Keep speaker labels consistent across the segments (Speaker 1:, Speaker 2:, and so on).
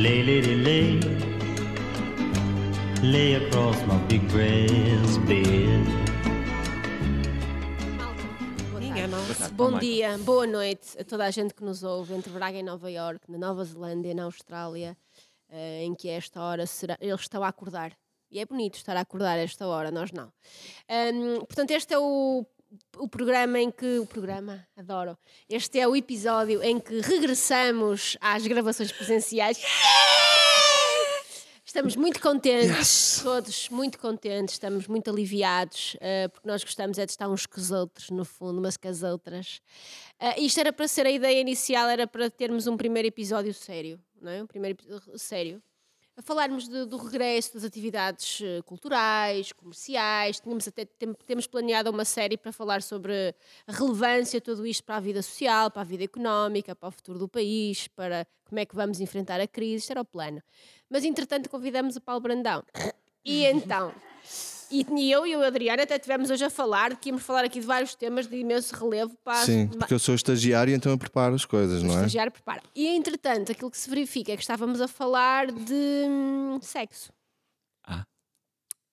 Speaker 1: Lay, lady, lay. Lay across my big breast bed.
Speaker 2: Bom dia, boa noite a toda a gente que nos ouve entre Braga e Nova York, na Nova Zelândia, na Austrália, eh, em que a esta hora será, eles estão a acordar. E é bonito estar a acordar a esta hora, nós não. Ahm, portanto, este é o, o programa em que. O programa, adoro. Este é o episódio em que regressamos às gravações presenciais. Estamos muito contentes, todos muito contentes, estamos muito aliviados, eh, porque nós gostamos é de estar uns com os outros, no fundo, umas com as outras. Eh, isto era para ser a ideia inicial, era para termos um primeiro episódio sério, não é? Um primeiro episódio sério. A falarmos de- do regresso das atividades eh, culturais, comerciais, tínhamos até, tem- temos planeado uma série para falar sobre a relevância de tudo isto para a vida social, para a vida económica, para o futuro do país, para como é que vamos enfrentar a crise, isto era o plano. Mas entretanto convidamos o Paulo Brandão. E então, e e eu e o Adriano até tivemos hoje a falar, que íamos falar aqui de vários temas de imenso relevo para
Speaker 3: Sim, porque eu sou estagiário, então eu preparo as coisas,
Speaker 2: o
Speaker 3: não é?
Speaker 2: estagiário prepara. E entretanto, aquilo que se verifica é que estávamos a falar de hum, sexo.
Speaker 4: Ah.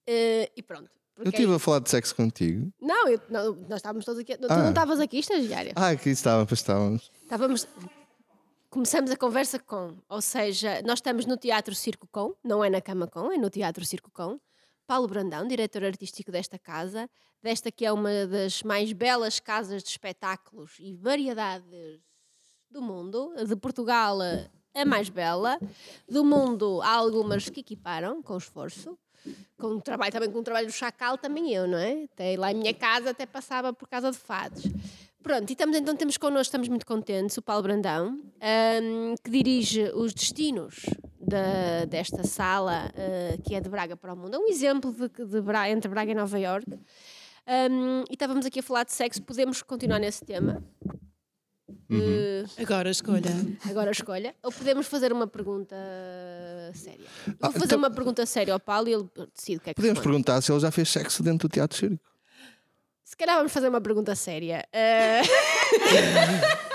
Speaker 2: Eh, e pronto.
Speaker 3: Eu
Speaker 2: Porque-
Speaker 3: estive a falar de sexo contigo.
Speaker 2: Não, eu- não, nós estávamos todos aqui. Tu
Speaker 3: Ah.
Speaker 2: não estavas aqui, estagiária?
Speaker 3: Ah, aqui estava, pois estávamos.
Speaker 2: Estávamos. Começamos a conversa com, ou seja, nós estamos no Teatro Circo Com, não é na Cama Com, é no Teatro Circo Com. Paulo Brandão, diretor artístico desta casa, desta que é uma das mais belas casas de espetáculos e variedades do mundo. De Portugal, a mais bela. Do mundo, há algumas que equiparam, com esforço. Com um trabalho, também com um trabalho do Chacal, também eu, não é? Até lá em minha casa até passava por casa de fados. Pronto, e estamos, então temos connosco, estamos muito contentes, o Paulo Brandão, ahm, que dirige os destinos da- desta sala, ah, que é de Braga para o Mundo. É um exemplo de, de Bra- entre Braga e Nova Iorque. Ahm, e estávamos aqui a falar de sexo, podemos continuar nesse tema? Eh,
Speaker 5: Agora escolha.
Speaker 2: agora escolha. Ou podemos fazer uma pergunta séria? Vou
Speaker 3: Ah,
Speaker 2: fazer
Speaker 3: então-
Speaker 2: uma pergunta séria ao Paulo e ele decide o que é que
Speaker 3: Podemos
Speaker 2: responde.
Speaker 3: perguntar se ele já fez sexo dentro do Teatro Circo.
Speaker 2: Se calhar vamos fazer uma pergunta séria. Eh,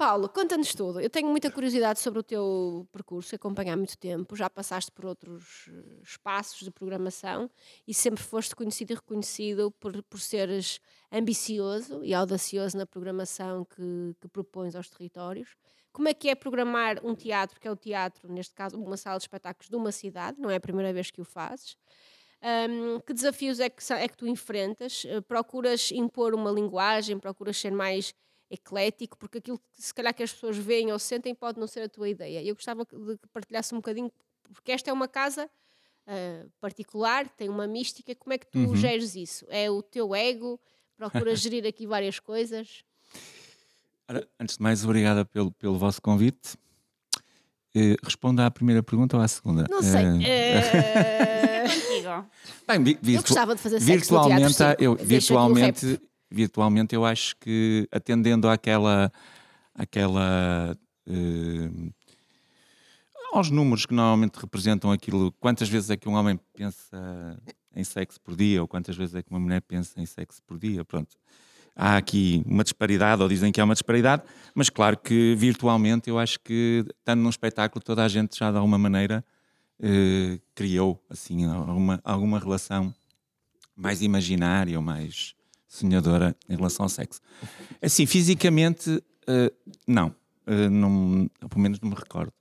Speaker 2: Paulo, conta-nos tudo. Eu tenho muita curiosidade sobre o teu percurso, acompanhar muito tempo. Já passaste por outros eh, espaços de programação e sempre foste conhecido e reconhecido por, por seres ambicioso e audacioso na programação que, que propões aos territórios. Como é que é programar um teatro, que é o teatro, neste caso, uma sala de espetáculos de uma cidade? Não é a primeira vez que o fazes. Um, que desafios é que, é que tu enfrentas? Uh, procuras impor uma linguagem, procuras ser mais eclético, porque aquilo que se calhar que as pessoas veem ou sentem pode não ser a tua ideia. Eu gostava que- de que partilhasse um bocadinho, porque esta é uma casa uh, particular, tem uma mística. Como é que tu geres isso? É o teu ego? Procuras gerir aqui várias coisas?
Speaker 4: Ora, antes de mais, obrigada pelo, pelo vosso convite. Eh, responda à primeira pergunta ou à segunda?
Speaker 2: Não sei. Uh,
Speaker 4: bem, vi-
Speaker 2: eu gostava de fazer sexo no
Speaker 4: virtualmente,
Speaker 2: teatro
Speaker 4: eu, virtualmente. Virtualmente, eu acho que atendendo àquela, àquela eh, aos números que normalmente representam aquilo, quantas vezes é que um homem pensa em sexo por dia ou quantas vezes é que uma mulher pensa em sexo por dia, pronto. Há aqui uma disparidade, ou dizem que há uma disparidade, mas claro que virtualmente eu acho que, estando num espetáculo, toda a gente já de alguma maneira eh, criou assim alguma, alguma relação mais imaginária ou mais sonhadora em relação ao sexo. Assim, fisicamente, eh, não. Eh, não. Pelo menos não me recordo.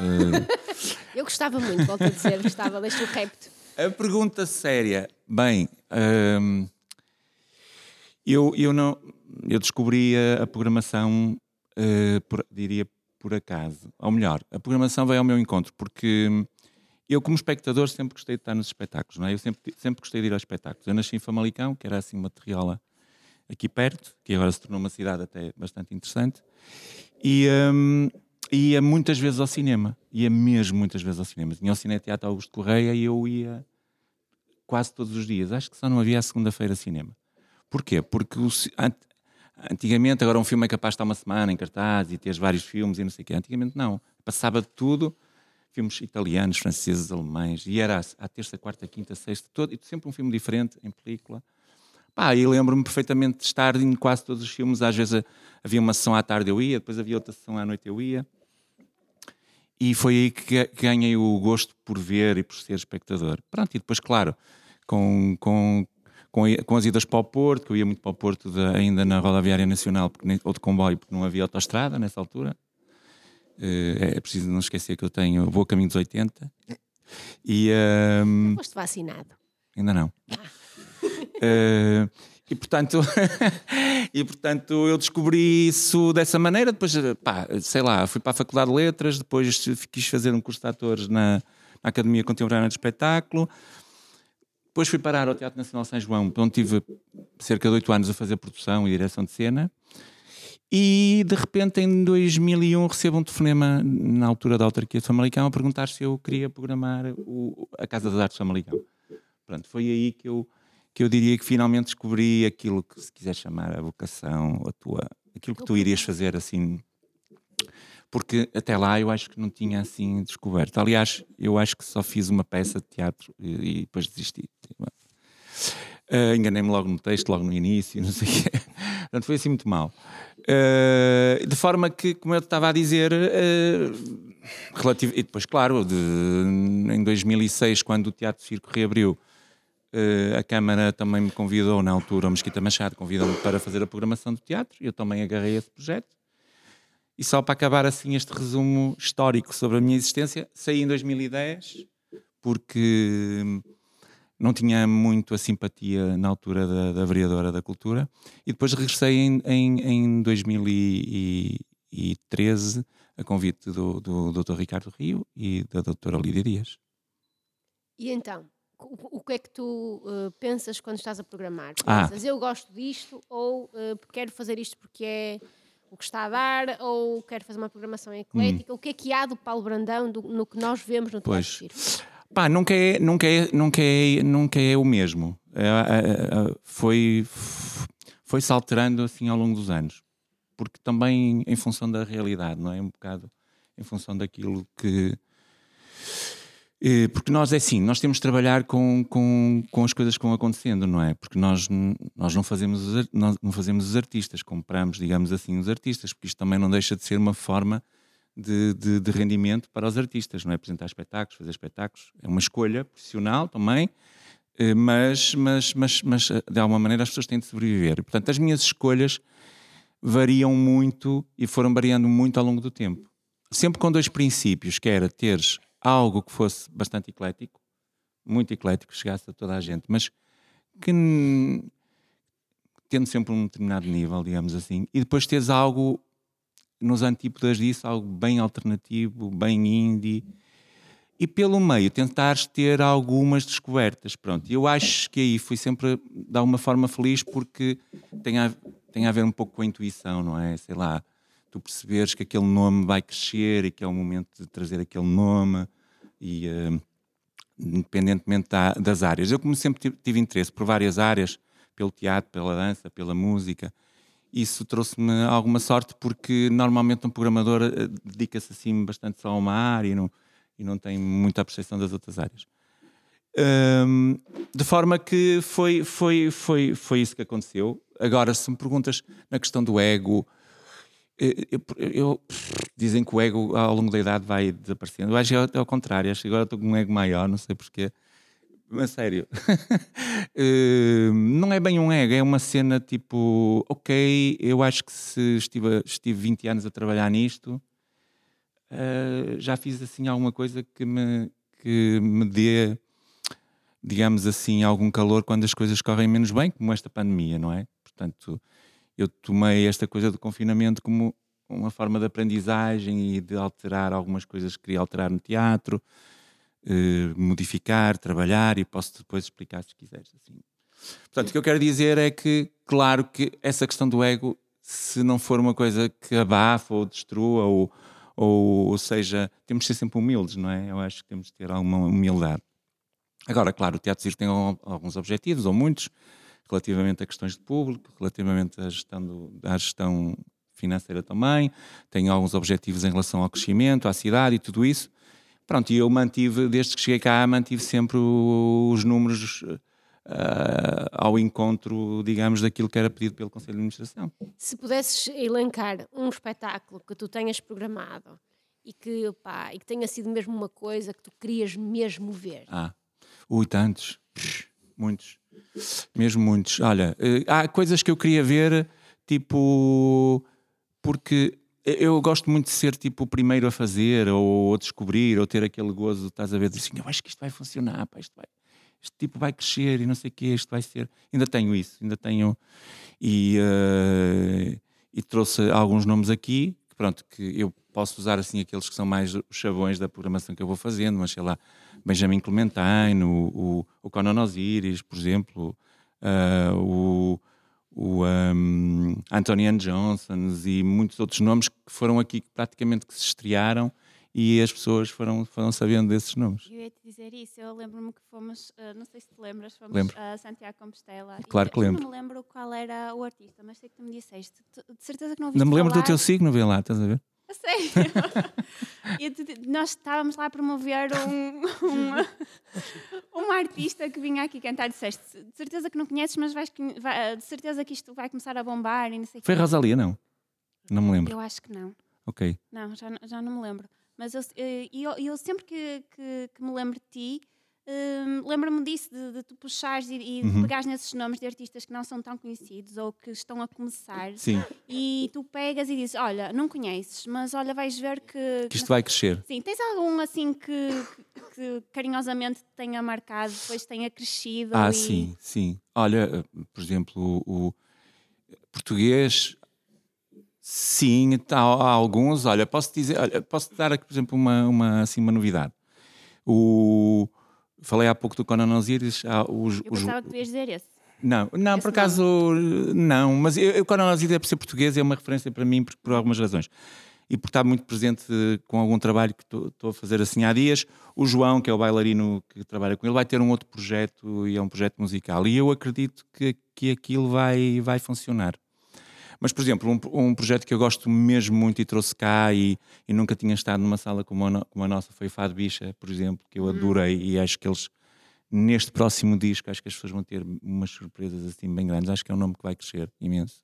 Speaker 4: Eh,
Speaker 2: Eu gostava muito, volto a dizer, gostava, deixa o repto.
Speaker 4: a pergunta séria. Bem, hum, eu, eu, não, eu descobri a, a programação, eh, por- diria por acaso. Ou melhor, a programação veio ao meu encontro, porque eu, como espectador, sempre gostei de estar nos espetáculos, não é? Eu sempre, sempre gostei de ir aos espetáculos. Eu nasci em Famalicão, que era assim uma terriola aqui perto, que agora se tornou uma cidade até bastante interessante, e hum, ia muitas vezes ao cinema, ia mesmo muitas vezes ao cinema. Tinha o Cine Teatro Augusto Correia e eu ia quase todos os dias. Acho que só não havia a segunda-feira cinema. Porquê? Porque o antigamente, agora um filme é capaz de estar uma semana em cartaz e teres vários filmes e não sei o quê. Antigamente não. Passava de tudo, filmes italianos, franceses, alemães, e era à terça, quarta, quinta, sexta, todo, sempre um filme diferente em película. Pá, e lembro-me perfeitamente de estar em quase todos os filmes. Às vezes havia uma sessão à tarde eu ia, depois havia outra sessão à noite eu ia. E foi aí que ga- que ganhei o gosto por ver e por ser espectador. Pronto, e depois, claro, com, com, com, com as idas para o Porto, que eu ia muito para o Porto de- ainda na rodoviária nacional, porque ou de comboio, porque não havia autoestrada nessa altura. Eh, é preciso não esquecer que eu tenho vou a caminho dos 80. E, ehm,
Speaker 2: Foste vacinado.
Speaker 4: Ainda não. Eh, e portanto, e portanto eu descobri isso dessa maneira. Depois, eh, pá, sei lá, fui para a Faculdade de Letras, depois quis fazer um curso de atores na, na Academia Contemporânea de Espetáculo. Depois fui parar ao Teatro Nacional São João, onde tive cerca de oito anos a fazer produção e direção de cena. E de repente, em 2001, recebo um telefonema na altura da autarquia de Famalicão a perguntar se eu queria programar o- a Casa das Artes de Famalicão. Pronto, foi aí que eu, que eu diria que finalmente descobri aquilo que se quiser chamar a vocação, a tua, aquilo que tu irias fazer assim. Porque até lá eu acho que não tinha assim descoberto. Aliás, eu acho que só fiz uma peça de teatro e, e depois desisti. Ah, Enganei-me logo no texto, logo no início, não sei o quê. Portanto, foi assim muito mal. Ah, de forma que, como eu estava a dizer, ah, relativo, e depois, claro, de, em 2006, quando o Teatro Circo reabriu, eh, a Câmara também me convidou, na altura, o Mesquita Machado convidou-me para fazer a programação do teatro, eu também agarrei esse projeto. E só para acabar assim este resumo histórico sobre a minha existência, saí em 2010, porque não tinha muito a simpatia na altura da, da vereadora da cultura, e depois regressei em, em, em 2013, a convite do, do Dr. Ricardo Rio e da doutora Lídia Dias.
Speaker 2: E então, o, o que é que tu eh, pensas quando estás a programar?
Speaker 4: Ah.
Speaker 2: Pensas, eu gosto disto, ou eh, quero fazer isto porque é o que está a dar, ou quero fazer uma programação eclética? O que é que há do Paulo Brandão do- no que nós vemos no Teatro
Speaker 4: Pois.
Speaker 2: Circo?
Speaker 4: Pá, nunca é, nunca é, nunca é, nunca é o mesmo. É, é, é, foi, foi se alterando assim ao longo dos anos. Porque também em função da realidade, não é? Um bocado em função daquilo que. Eh, Porque nós é assim, nós temos de trabalhar com, com, com as coisas que vão acontecendo, não é? Porque nós, nós, não, fazemos os, não fazemos os artistas, compramos, digamos assim, os artistas, porque isto também não deixa de ser uma forma de, de, de rendimento para os artistas, não é? Apresentar espetáculos, fazer espetáculos. É uma escolha profissional também, eh, mas, mas, mas, mas eh, de alguma maneira as pessoas têm de sobreviver. E, portanto, as minhas escolhas variam muito e foram variando muito ao longo do tempo. Sempre com dois princípios, que era teres algo que fosse bastante eclético, muito eclético, chegasse a toda a gente, mas que tendo sempre um determinado nível, digamos assim, e depois teres algo nos antípodas disso, algo bem alternativo, bem indie, e pelo meio tentares ter algumas descobertas. Pronto, eu acho que aí fui sempre de alguma forma feliz porque tem a, tem a ver um pouco com a intuição, não é? Sei lá, tu perceberes que aquele nome vai crescer e que é o momento de trazer aquele nome e eh, independentemente da- das áreas. Eu como sempre tive, tive interesse por várias áreas, pelo teatro, pela dança, pela música, isso trouxe-me alguma sorte porque normalmente um programador eh, dedica-se assim bastante só a uma área e não, e não tem muita percepção das outras áreas. De forma que foi, foi, foi, foi isso que aconteceu. Agora, se me perguntas na questão do ego, eh, eu, eu- dizem que o ego ao longo da idade vai desaparecendo. Eu acho que é ao contrário, acho que agora estou com um ego maior, não sei porquê. Mas sério, Eh, não é bem um ego, é uma cena tipo, ok, eu acho que se estive, estive 20 anos a trabalhar nisto, eh, já fiz assim alguma coisa que me, que me dê, digamos assim, algum calor quando as coisas correm menos bem, como esta pandemia, não é? Portanto, eu tomei esta coisa do confinamento como uma forma de aprendizagem e de alterar algumas coisas que queria alterar no teatro, eh, modificar, trabalhar e posso depois explicar se quiseres. Assim. Portanto, o que eu quero dizer é que, claro que essa questão do ego, se não for uma coisa que abafa ou destrua, ou, ou, ou seja, temos de ser sempre humildes, não é? Eu acho que temos de ter alguma humildade. Agora, claro, o Teatro Circo tem al- alguns objetivos, ou muitos, relativamente a questões de público, relativamente à gestão, do- à gestão financeira também, tem alguns objetivos em relação ao crescimento, à cidade e tudo isso. Pronto, e eu mantive, desde que cheguei cá, mantive sempre os números ah, ao encontro, digamos, daquilo que era pedido pelo Conselho de Administração.
Speaker 2: Se pudesses elencar um espetáculo que tu tenhas programado e que, pá, e que tenha sido mesmo uma coisa que tu querias mesmo ver?
Speaker 4: Ah, ui, tantos. Muitos. Mesmo muitos. Olha, eh, há coisas que eu queria ver, tipo. Porque eu gosto muito de ser tipo o primeiro a fazer, ou a descobrir, ou ter aquele gozo, estás a ver, de assim, eu acho que isto vai funcionar, pá, isto vai. Este tipo vai crescer e não sei o quê, isto vai ser. Ainda tenho isso, ainda tenho. E, eh, e trouxe alguns nomes aqui, que pronto, que eu posso usar assim aqueles que são mais os chavões da programação que eu vou fazendo, mas sei lá, Benjamin Clementine, o, o, o Conan Osiris, por exemplo, ah, o, o um, Antonian Johnson e muitos outros nomes que foram aqui que praticamente que se estrearam e as pessoas foram, foram sabendo desses nomes.
Speaker 5: Eu ia te dizer isso, eu lembro-me que fomos, ah, não sei se te lembras, fomos
Speaker 4: Lembro.
Speaker 5: a Santiago Compostela. e
Speaker 4: Claro que
Speaker 5: eu
Speaker 4: lembro.
Speaker 5: não me lembro qual era o artista, mas sei que tu me disseste. De certeza que não
Speaker 4: Não me lembro do
Speaker 5: falar.
Speaker 4: teu signo, vê lá, estás a ver?
Speaker 5: A sério? E tu- nós estávamos lá a promover um, uma, uma artista que vinha aqui cantar. Disseste, de certeza que não conheces, mas vais, vai- de certeza que isto vai começar a bombar e não sei
Speaker 4: Foi
Speaker 5: quê.
Speaker 4: Rosalia, não? Não me lembro.
Speaker 5: Eu acho que não.
Speaker 4: Ok.
Speaker 5: Não, já, já não me lembro. Mas eu, eh, e eu, e eu sempre que, que, que me lembro de ti, hum, lembro-me disso, de, de tu puxares e, e
Speaker 4: Uhum.
Speaker 5: pegares nesses nomes de artistas que não são tão conhecidos ou que estão a começar
Speaker 4: Sim,
Speaker 5: e tu pegas e dizes: Olha, não conheces, mas olha, vais ver que.
Speaker 4: que isto vai crescer.
Speaker 5: Sim, tens algum assim que, que, carinhosamente te tenha marcado, depois tenha crescido?
Speaker 4: Ah,
Speaker 5: e...
Speaker 4: sim, sim. Olha, por exemplo, o, português, sim, tá, há alguns. Olha, posso dizer, olha, posso dar aqui, por exemplo, uma, uma, assim, uma novidade. O, falei há pouco do Conan Osiris. há os,
Speaker 5: Eu
Speaker 4: os-
Speaker 5: pensava que tu ias dizer esse.
Speaker 4: não, não,
Speaker 5: Esse
Speaker 4: por acaso não, mas eu, eu Conan Osiris é por ser português é uma referência para mim por, por algumas razões. E por estar muito presente eh, com algum trabalho que estou a fazer assim há dias. O João, que é o bailarino que trabalha com ele, vai ter um outro projeto e é um projeto musical. E eu acredito que, que aquilo vai, vai funcionar. Mas, por exemplo, um, um projeto que eu gosto mesmo muito e trouxe cá e, e nunca tinha estado numa sala como a, como a nossa foi Fado Bicha, por exemplo, que eu adorei e acho que eles, neste próximo disco, acho que as pessoas vão ter umas surpresas assim bem grandes. Acho que é um nome que vai crescer imenso.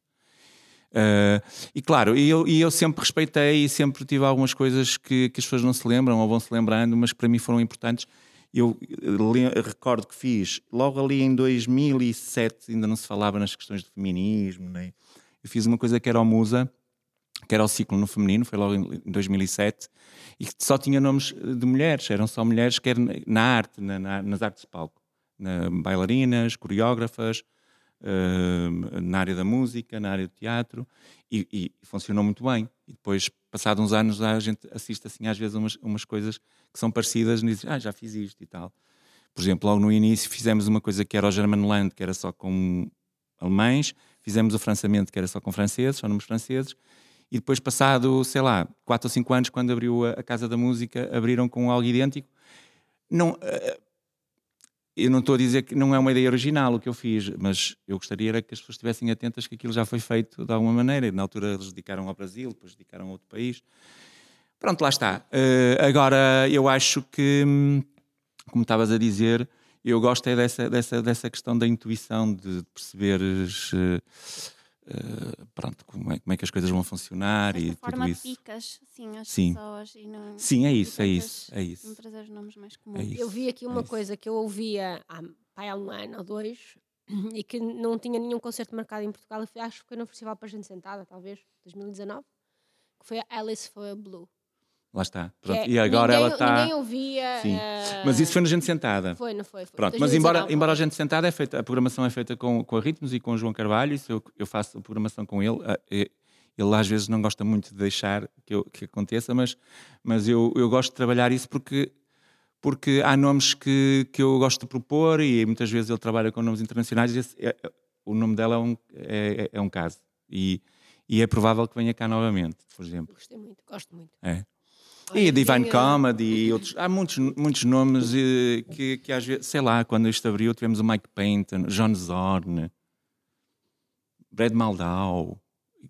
Speaker 4: Uh, e claro, e eu, e eu sempre respeitei e sempre tive algumas coisas que, que as pessoas não se lembram ou vão se lembrando, mas que para mim foram importantes. Eu recordo que fiz logo ali em 2007, ainda não se falava nas questões de feminismo, nem. Fiz uma coisa que era o Musa, que era o ciclo no feminino, foi logo em em 2007, e que só tinha nomes eh, de mulheres, eram só mulheres, quer na arte, na- na- nas artes de palco, na, bailarinas, coreógrafas, eh, na área da música, na área do teatro, e, e funcionou muito bem. E depois, passados uns anos, a gente assiste assim às vezes umas, umas coisas que são parecidas e diz, ah, já fiz isto e tal. Por exemplo, logo no início fizemos uma coisa que era o Germanland, que era só com alemães, fizemos o Françamento, que era só com franceses, só nomes franceses, e depois, passado, sei lá, 4 ou 5 anos, quando abriu a, Casa da Música, abriram com algo idêntico. Não, eh, eu não estou a dizer que não é uma ideia original o que eu fiz, mas eu gostaria era que as pessoas estivessem atentas que aquilo já foi feito de alguma maneira. Na altura eles dedicaram ao Brasil, depois dedicaram a outro país. Pronto, lá está. Eh, agora, eu acho que, hum, como estavas a dizer, eu gosto é dessa, dessa, dessa questão da intuição, de perceberes eh, pronto, como, é, como é que as coisas vão funcionar
Speaker 5: Desta
Speaker 4: e tudo
Speaker 5: forma
Speaker 4: isso.
Speaker 5: picas assim, as
Speaker 4: Sim.
Speaker 5: pessoas e não.
Speaker 4: Sim, é
Speaker 5: e
Speaker 4: isso, é isso, é isso.
Speaker 5: Não trazer os nomes mais comuns.
Speaker 4: É isso.
Speaker 2: Eu vi aqui uma
Speaker 4: isso.
Speaker 2: coisa que eu ouvia há, pai, há um ano ou dois e que não tinha nenhum concerto marcado em Portugal. fui- acho que foi no Festival para a Gente Sentada, talvez, 2019, que foi a Alice for Blue.
Speaker 4: Lá está. Pronto.
Speaker 2: é-
Speaker 4: e agora
Speaker 2: ninguém,
Speaker 4: ela está.
Speaker 2: Ninguém ouvia.
Speaker 4: Sim.
Speaker 2: eh,
Speaker 4: Mas isso foi na gente sentada.
Speaker 2: Foi, não foi? foi.
Speaker 4: Pronto, mas embora,
Speaker 2: 2019,
Speaker 4: embora a gente sentada é feita, a programação é feita com, com a Ritmos e com o João Carvalho, isso eu, eu faço a programação com ele. eh, Ele às vezes não gosta muito de deixar que, eu- que aconteça, mas, mas eu, eu gosto de trabalhar isso porque, porque há nomes que, que eu gosto de propor e muitas vezes ele trabalha com nomes internacionais e esse é- é- o nome dela é um, é, é um caso. E, e é provável que venha cá novamente, por exemplo.
Speaker 2: Gostei muito, gosto muito.
Speaker 4: É. E a Divine
Speaker 2: tinha-
Speaker 4: Comedy e outros. Há muitos, muitos nomes eh, que, que às vezes, sei lá, quando isto abriu, tivemos o Mike Painton, John Zorn, Brad Maldau,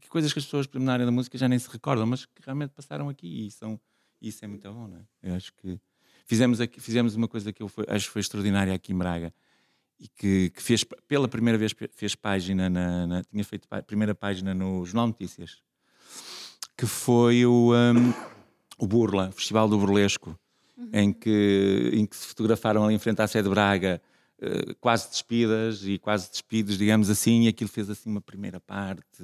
Speaker 4: que coisas que as pessoas na área da música já nem se recordam, mas que realmente passaram aqui e são, isso é muito bom, não é? Eu acho que fizemos, aqui, fizemos uma coisa que eu foi- acho que foi extraordinária aqui em Braga e que, que fez pela primeira vez fez página na, na- tinha feito pá- primeira página no Jornal Notícias que foi o, um, o Burla, o Festival do Burlesco, em, que, em que se fotografaram ali em frente à sede de Braga, eh, quase despidas e quase despidos, digamos assim, e aquilo fez assim uma primeira parte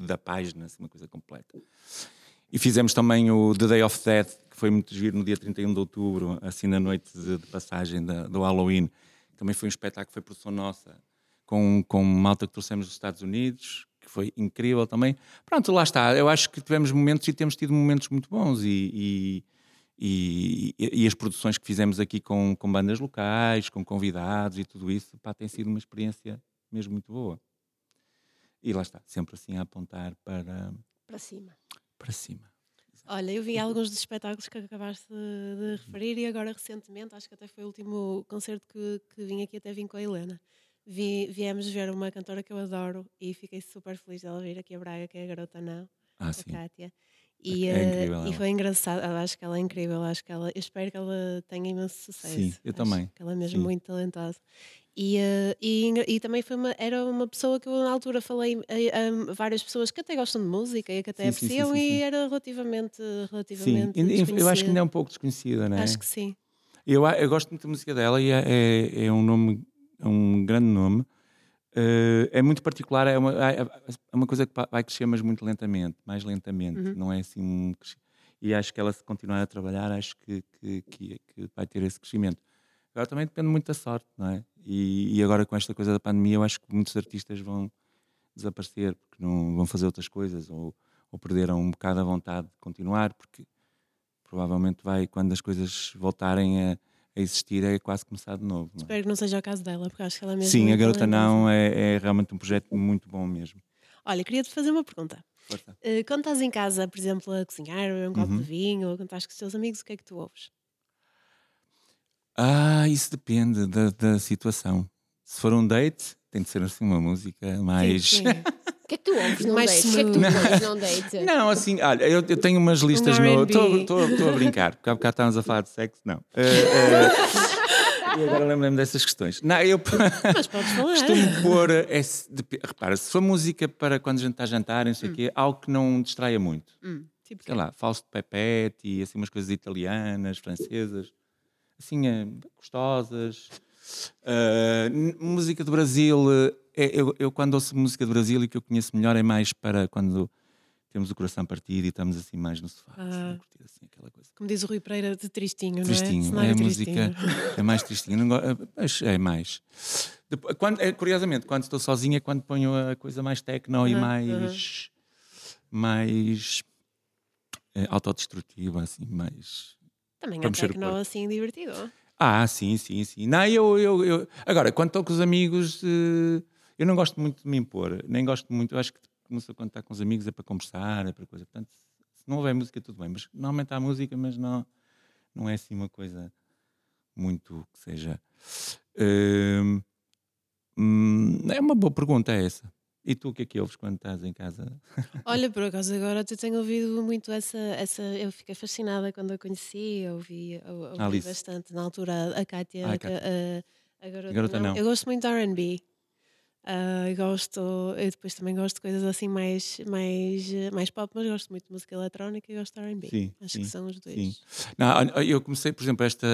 Speaker 4: da página, assim, uma coisa completa. E fizemos também o The Day of Death, que foi muito giro no dia 31 de outubro, assim na noite de, de passagem da- do Halloween. Também foi um espetáculo que foi produção nossa, com, com malta que trouxemos dos Estados Unidos, que foi incrível também. Pronto, lá está. Eu acho que tivemos momentos e temos tido momentos muito bons e, e, e- e as produções que fizemos aqui com, com bandas locais, com convidados e tudo isso, pá, tem sido uma experiência mesmo muito boa. E lá está, sempre assim a apontar para,
Speaker 2: Para cima.
Speaker 4: para cima.
Speaker 6: Olha, eu vi alguns dos espetáculos que acabaste de, de referir e agora recentemente, acho que até foi o último concerto que, que vim aqui, até vim com a Helena. Vi, viemos ver uma cantora que eu adoro e fiquei super feliz dela vir aqui a Braga, que é a Garota Não,
Speaker 4: Ah,
Speaker 6: a
Speaker 4: sim.
Speaker 6: Kátia. E,
Speaker 4: É
Speaker 6: eh,
Speaker 4: incrível
Speaker 6: e
Speaker 4: ela.
Speaker 6: foi engraçado, eu acho que ela é incrível, eu acho que ela, eu espero que ela tenha imenso sucesso.
Speaker 4: Sim, eu
Speaker 6: Acho
Speaker 4: também.
Speaker 6: Que ela é mesmo
Speaker 4: Sim.
Speaker 6: muito talentosa. E, eh, e, e também foi uma, era uma pessoa que eu na altura falei a, a várias pessoas que até gostam de música e que até
Speaker 4: Sim, sim, sim,
Speaker 6: apreciam
Speaker 4: sim,
Speaker 6: e
Speaker 4: sim.
Speaker 6: era relativamente,
Speaker 4: Sim,
Speaker 6: relativamente
Speaker 4: e eu acho que ainda é um pouco desconhecida, não é?
Speaker 6: Acho que sim.
Speaker 4: Eu, eu gosto muito da música dela e é, é, é um nome, é um grande nome. Eh, é muito particular, é uma, é é uma coisa que vai crescer, mas muito lentamente, mais lentamente.
Speaker 6: Uhum.
Speaker 4: Não é assim E acho que ela, se continuar a trabalhar, acho que, que, que, que vai ter esse crescimento. Agora também depende muito da sorte, não é? E, e agora com esta coisa da pandemia, eu acho que muitos artistas vão desaparecer, porque não vão fazer outras coisas ou, ou perderam um bocado a vontade de continuar, porque provavelmente vai, quando as coisas voltarem a, a existir, é quase começar de novo. é?
Speaker 6: Espero que não seja o caso dela, porque acho que ela é mesmo.
Speaker 4: Sim, a Garota
Speaker 6: talentosa.
Speaker 4: Não é, é realmente um projeto muito bom mesmo.
Speaker 6: Olha, queria-te fazer uma pergunta. Eh, quando estás em casa, por exemplo, a cozinhar, a um copo
Speaker 4: Uhum.
Speaker 6: de vinho, ou quando estás com os teus amigos, o que é que tu ouves?
Speaker 4: Ah, isso depende da, da situação. Se for um date, tem de ser assim uma música mais.
Speaker 6: Sim, sim.
Speaker 2: O que é que tu ouves num date? O que é que tu ouves num date?
Speaker 4: Não, assim, olha, eu, eu tenho umas listas no.
Speaker 6: R&B.
Speaker 4: Estou a brincar, porque há bocado estávamos a falar de sexo, não. Eh, eh, e agora lembrei-me dessas questões. Não, eu
Speaker 6: Mas podes falar.
Speaker 4: costumo pôr. É, repara, se for música para quando a gente está a jantar, não sei
Speaker 6: Hum.
Speaker 4: o quê, algo que não distraia muito.
Speaker 6: Tipo,
Speaker 4: sei lá, Fausto Pepetti, assim umas coisas italianas, francesas, assim, eh, gostosas. Ah, n- música do Brasil, eh, é- eu, eu quando ouço música do Brasil e que eu conheço melhor é mais para quando temos o coração partido e estamos assim mais no sofá, assim,
Speaker 6: Ah.
Speaker 4: a curtir assim, aquela coisa.
Speaker 6: como diz o Rui Pereira, de tristinho, não é?
Speaker 4: Tristinho, é
Speaker 6: tristinho.
Speaker 4: música, é mais tristinho, eh, mas é mais. Depois, quando, é, curiosamente, quando estou sozinha, é quando ponho a coisa mais techno e
Speaker 6: Aham,
Speaker 4: mais, mais eh, autodestrutiva, assim, mais.
Speaker 6: Também é tecno assim divertido.
Speaker 4: Ah, sim, sim, sim. Não, eu, eu, eu... Agora, quando estou com os amigos, eh, eu não gosto muito de me impor, nem gosto muito. Eu acho que começou quando está com os amigos é para conversar, é para coisa. Portanto, se não houver música, tudo bem. Mas normalmente há música, mas não, não é assim uma coisa muito que seja. Hum, hum, é uma boa pergunta essa. E tu o que é que ouves quando estás em casa?
Speaker 6: Olha, por acaso agora eu tenho ouvido muito essa, essa. Eu fiquei fascinada quando a conheci, eu ouvi, eu, ouvi
Speaker 4: Alice.
Speaker 6: bastante na altura a Kátia,
Speaker 4: Ah, a
Speaker 6: a,
Speaker 4: Kátia.
Speaker 6: a, a garota,
Speaker 4: Garota
Speaker 6: não.
Speaker 4: Não.
Speaker 6: Eu gosto muito de RB. Ah, eu gosto, eu depois também gosto de coisas assim mais, mais, mais pop, mas gosto muito de música eletrónica e gosto de RB.
Speaker 4: Sim,
Speaker 6: Acho
Speaker 4: sim,
Speaker 6: que são os dois.
Speaker 4: sim. Não, eu comecei, por exemplo, esta.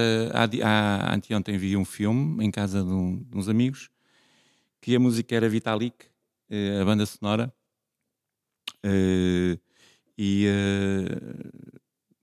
Speaker 4: Há, anteontem vi um filme em casa de, um- de uns amigos que a música era Vitalik, a banda sonora. eh, e eh,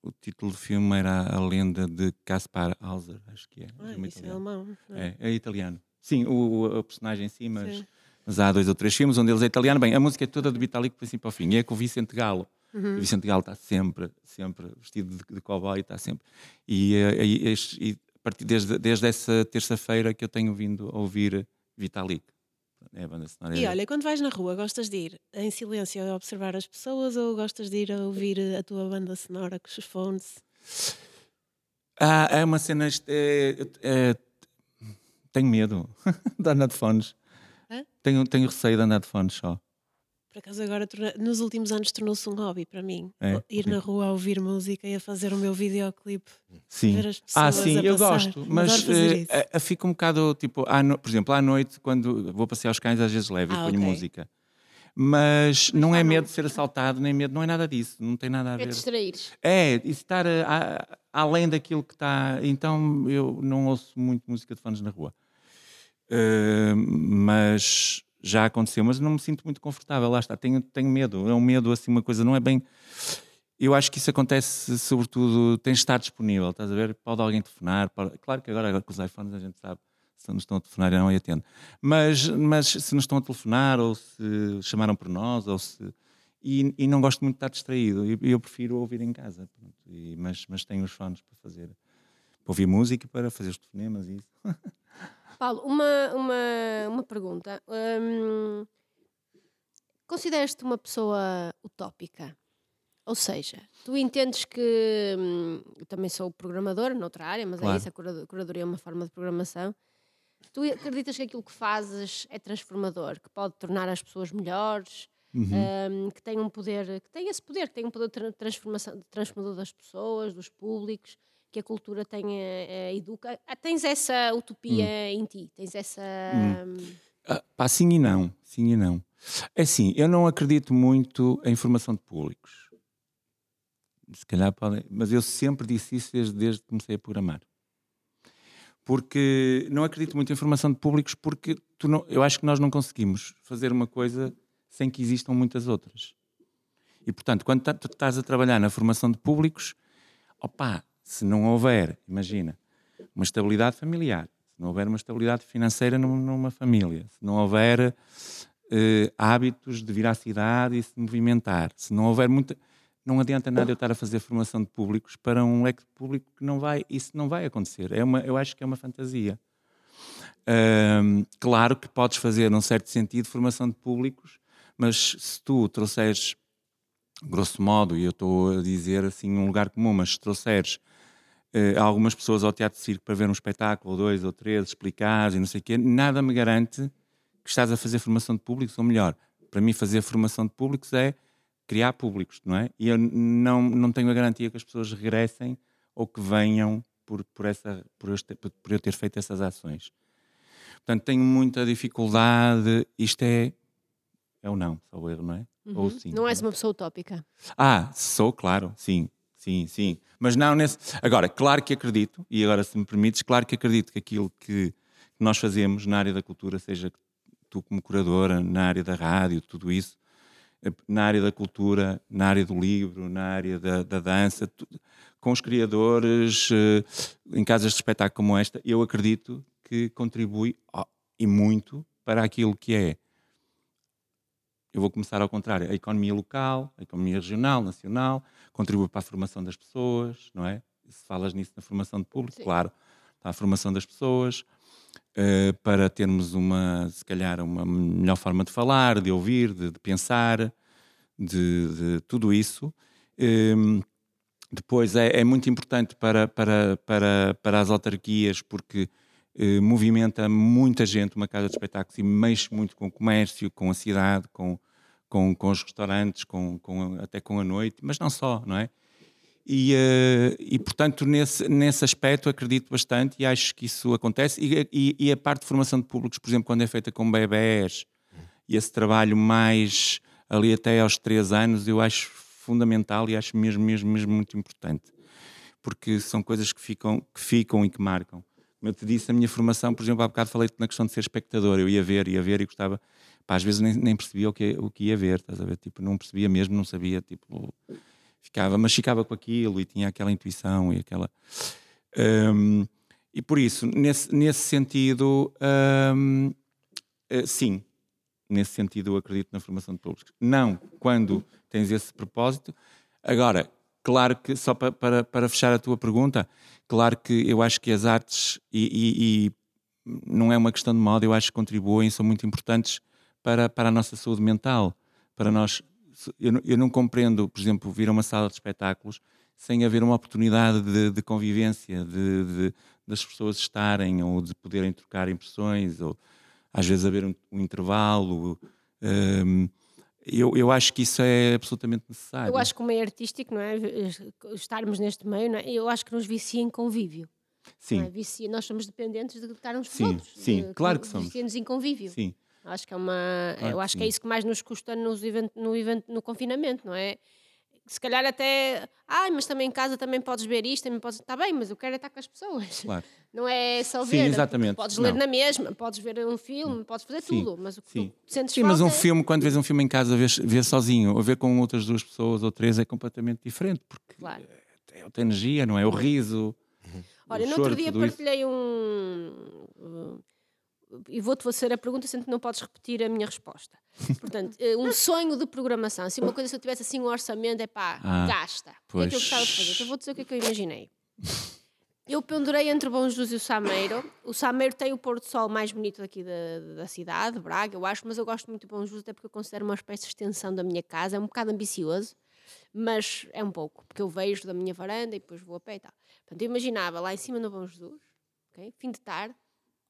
Speaker 4: o título do filme era A Lenda de Caspar Hauser, acho que é.
Speaker 6: Ah,
Speaker 4: filme
Speaker 6: isso é
Speaker 4: italiano.
Speaker 6: alemão. não é?
Speaker 4: É, é italiano. Sim, o, o- personagem em si, mas, mas há dois ou três filmes, um deles é italiano. Bem, a música é toda de Vitalik, do princípio ao fim. E é com o Vicente Galo.
Speaker 6: Uhum.
Speaker 4: O Vicente Galo está sempre, sempre vestido de, de cowboy, está sempre. E, eh, e, e a partir desde, desde essa terça-feira que eu tenho vindo a ouvir Vitalik. É a banda sonora.
Speaker 6: E olha, quando vais na rua, gostas de ir em silêncio a observar as pessoas ou gostas de ir a ouvir a tua banda sonora com os fones?
Speaker 4: Ah, é uma cena. é- é- tenho medo de andar de fones.
Speaker 6: Hã?
Speaker 4: Tenho, tenho receio de andar de fones só.
Speaker 6: Por acaso agora, nos últimos anos, tornou-se um hobby para mim.
Speaker 4: É,
Speaker 6: Ir na rua a ouvir música e a fazer o meu videoclipe.
Speaker 4: Sim.
Speaker 6: Ver as
Speaker 4: Ah,
Speaker 6: pessoas
Speaker 4: sim,
Speaker 6: a
Speaker 4: eu
Speaker 6: passar.
Speaker 4: gosto, mas eh, fico um bocado tipo, à no- por exemplo, à noite, quando vou passear os cães, às vezes levo
Speaker 6: Ah,
Speaker 4: e ponho
Speaker 6: ok.
Speaker 4: música. Mas não é
Speaker 2: não-
Speaker 4: medo de ser assaltado, nem medo, não é nada disso, não tem nada a
Speaker 2: É
Speaker 4: ver.
Speaker 2: distraíres.
Speaker 4: É, e estar a- a- além daquilo que está. Então eu não ouço muito música de fones na rua. Uh, mas já aconteceu, mas não me sinto muito confortável. Lá está, tenho, tenho medo. É um medo, assim, uma coisa, não é bem. Eu acho que isso acontece, sobretudo, tens de estar disponível, estás a ver? Pode alguém telefonar. pode- Claro que agora, agora com os iPhones a gente sabe se nos estão a telefonar eu não e atendo. Mas, mas se nos estão a telefonar, ou se chamaram por nós, ou se. E, e não gosto muito de estar distraído. Eu, eu prefiro ouvir em casa. E- mas, mas tenho os fones para fazer. Para ouvir música, para fazer os telefonemas e isso.
Speaker 2: Paulo, uma, uma, uma pergunta. Hum, Consideras-te uma pessoa utópica? Ou seja, tu entendes que. hum, eu também sou programadora noutra área, mas é
Speaker 4: Claro.
Speaker 2: isso, a cura- curadoria é uma forma de programação. Tu acreditas que aquilo que fazes é transformador, que pode tornar as pessoas melhores, hum, que tem um poder, que tem esse poder, que tem um poder de tra- transformação, de transformador das pessoas, dos públicos, que a cultura tenha, eh, educa. Ah, Tens essa utopia em ti, tens essa. hum,
Speaker 4: Ah, pá, sim e não. Sim e não. É assim, eu não acredito muito em formação de públicos. Se calhar podem. Mas eu sempre disse isso desde, desde que comecei a programar. Porque não acredito muito em formação de públicos, porque tu não, eu acho que nós não conseguimos fazer uma coisa sem que existam muitas outras. E portanto, quando estás a trabalhar na formação de públicos, opá, se não houver, imagina, uma estabilidade familiar, se não houver uma estabilidade financeira num- numa família, se não houver eh, hábitos de vir à cidade e se movimentar, se não houver muita. Não adianta nada eu estar a fazer formação de públicos para um leque de público que não vai. Isso não vai acontecer. É uma, eu acho que é uma fantasia. Ahm, claro que podes fazer, num certo sentido, formação de públicos, mas se tu trouxeres, grosso modo, e eu estou a dizer assim um lugar comum, mas se trouxeres eh, algumas pessoas ao teatro de circo para ver um espetáculo, ou dois ou três, explicares e não sei o quê, nada me garante que estás a fazer formação de públicos, ou melhor, para mim fazer formação de públicos é criar públicos, não é? E eu não, não tenho a garantia que as pessoas regressem ou que venham por, por, essa, por, eu, ter- por eu ter feito essas ações. Portanto, tenho muita dificuldade. Isto é. É ou não, só o erro, não é? Ou sim.
Speaker 2: Não és uma pessoa utópica.
Speaker 4: Ah, sou, claro, sim, sim, sim. Mas não nesse. Agora, claro que acredito, e agora, se me permites, claro que acredito que aquilo que nós fazemos na área da cultura, seja tu como curadora, na área da rádio, tudo isso, eh, na área da cultura, na área do livro, na área da, da dança, tu- com os criadores, eh, em casas de espetáculo como esta, eu acredito que contribui e muito para aquilo que é eu vou começar ao contrário, a economia local, a economia regional, nacional, contribui para a formação das pessoas, não é? Se falas nisso na formação de público,
Speaker 2: Sim.
Speaker 4: claro, para a formação das pessoas, eh, para termos uma, se calhar, uma melhor forma de falar, de ouvir, de, de pensar, de, de tudo isso. Em, depois é, é muito importante para, para, para, para as autarquias, porque eh, movimenta muita gente uma casa de espetáculos e mexe muito com o comércio, com a cidade, com, com, com os restaurantes, com, com, até com a noite, mas não só, não é? E, eh, e portanto, nesse, nesse aspecto, acredito bastante e acho que isso acontece. E, e- e a parte de formação de públicos, por exemplo, quando é feita com bebés e esse trabalho mais ali até aos três anos, eu acho fundamental e acho mesmo, mesmo, mesmo muito importante. Porque são coisas que ficam, que ficam e que marcam. Como eu te disse, a minha formação, por exemplo, há bocado falei-te na questão de ser espectador. Eu ia ver, ia ver e gostava. Pá, às vezes nem, nem percebia o que, o que ia ver, estás a ver? Tipo, não percebia mesmo, não sabia, tipo, ficava, mas ficava com aquilo e tinha aquela intuição e aquela. Hum, e por isso, nesse, nesse sentido, hum, eh, sim, nesse sentido eu acredito na formação de públicos. Não quando tens esse propósito. Agora, claro que, só pa- para, para fechar a tua pergunta, claro que eu acho que as artes, e, e- e não é uma questão de moda, eu acho que contribuem, são muito importantes para, para a nossa saúde mental. Para nós, eu, não- eu não compreendo, por exemplo, vir a uma sala de espetáculos sem haver uma oportunidade de, de convivência, de, de- das pessoas estarem ou de poderem trocar impressões, ou às vezes haver um, um intervalo. hum, eu, eu acho que isso é absolutamente necessário.
Speaker 2: Eu acho que o meio artístico, não é? Estarmos neste meio, é? Eu acho que nos vicia em convívio.
Speaker 4: Sim.
Speaker 2: É? Vicia, nós somos dependentes de estar uns
Speaker 4: Sim,
Speaker 2: os outros.
Speaker 4: sim,
Speaker 2: de-
Speaker 4: claro que somos.
Speaker 2: Vicia-nos em convívio.
Speaker 4: Sim.
Speaker 2: Acho que é uma.
Speaker 4: Claro
Speaker 2: eu
Speaker 4: que
Speaker 2: acho que é
Speaker 4: sim.
Speaker 2: isso que mais nos custa nos event, no, event, no confinamento, não é? Se calhar até. Ai, mas também em casa também podes ver isto, também podes. Está bem, mas eu quero é estar com as pessoas.
Speaker 4: Claro.
Speaker 2: Não é só
Speaker 4: Sim,
Speaker 2: ver.
Speaker 4: exatamente.
Speaker 2: Podes ler
Speaker 4: Não.
Speaker 2: na mesma, podes ver um filme, podes fazer
Speaker 4: Sim,
Speaker 2: tudo, mas o que
Speaker 4: sim.
Speaker 2: tu sentes
Speaker 4: Sim, mas um
Speaker 2: é-
Speaker 4: filme, quando vês um filme em casa, vês, vês sozinho, ou ver com outras duas pessoas ou três é completamente diferente, porque
Speaker 2: Claro.
Speaker 4: é outra energia, não é? O riso.
Speaker 2: Olha,
Speaker 4: o
Speaker 2: no outro dia
Speaker 4: tudo isso.
Speaker 2: partilhei um. E vou-te fazer a pergunta, sendo que não podes repetir a minha resposta. Portanto, eh, um sonho de programação. Assim, uma coisa, se eu tivesse assim um orçamento, é pá,
Speaker 4: Ah,
Speaker 2: gasta. O que é que eu
Speaker 4: pois.
Speaker 2: gostava de fazer? Então vou dizer o que é que eu imaginei. Eu pendurei entre o Bom Jesus e o Sameiro. O Sameiro tem o pôr do sol mais bonito aqui da, da cidade, Braga, eu acho, mas eu gosto muito do Bom Jesus, até porque eu considero uma espécie de extensão da minha casa. É um bocado ambicioso, mas é um pouco, porque eu vejo da minha varanda e depois vou a pé e tal. Portanto, eu imaginava lá em cima no Bom Jesus, ok? fim de tarde,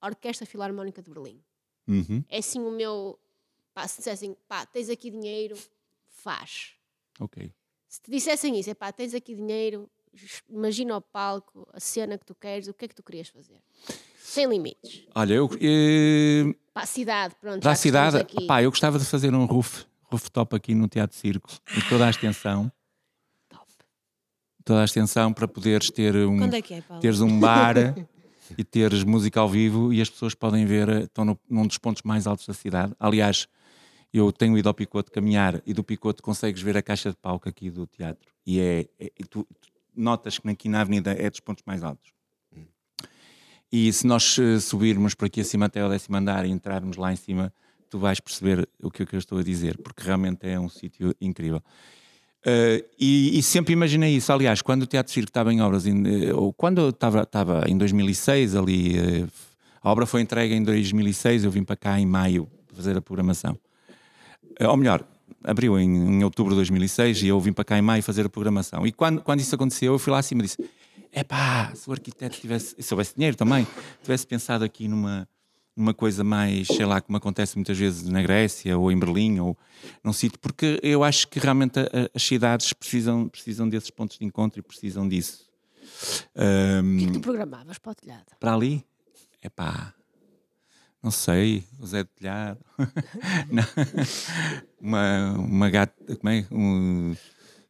Speaker 2: Orquestra Filarmónica de Berlim.
Speaker 4: Uhum.
Speaker 2: É assim o meu. Pá, se dissessem, pá, tens aqui dinheiro, faz.
Speaker 4: Ok.
Speaker 2: Se te dissessem isso, é pá, tens aqui dinheiro, imagina o palco, a cena que tu queres, o que é que tu querias fazer? Sem limites.
Speaker 4: Olha, eu. eh,
Speaker 2: Para a cidade, pronto.
Speaker 4: para
Speaker 2: já
Speaker 4: a cidade,
Speaker 2: aqui.
Speaker 4: pá, eu gostava de fazer um roof, rooftop aqui no Teatro Circo, em toda a extensão.
Speaker 2: Top.
Speaker 4: Toda a extensão para poderes ter um.
Speaker 6: Quando é que é, Paulo?
Speaker 4: teres um bar e teres música ao vivo e as pessoas podem ver, eh, estão no- num dos pontos mais altos da cidade. Aliás, eu tenho ido ao Picote caminhar e do Picote consegues ver a caixa de palco aqui do teatro e é, é- tu, tu notas que aqui na avenida é dos pontos mais altos. E se nós eh, subirmos por aqui acima até ao décimo andar e entrarmos lá em cima, tu vais perceber o que, é que eu estou a dizer, porque realmente é um sítio incrível. Uh, e, e sempre imaginei isso. Aliás, quando o Teatro Circo estava em obras, em, eh, ou quando estava, estava em 2006, ali, eh, a obra foi entregue em 2006, eu vim para cá em maio fazer a programação. Eh, ou melhor, abriu em, em outubro de 2006 e eu vim para cá em maio fazer a programação. E quando, quando isso aconteceu, eu fui lá acima e disse: Epá, se o arquiteto tivesse, se houvesse dinheiro também, tivesse pensado aqui numa, numa coisa mais, sei lá, como acontece muitas vezes na Grécia ou em Berlim ou num sítio, porque eu acho que realmente a- a- as cidades precisam, precisam desses pontos de encontro e precisam disso. Ahm,
Speaker 2: O que é que tu programavas para o telhado?
Speaker 4: para ali, é pá, não sei, o Zé de Telhado, uma, uma gata, como é? Um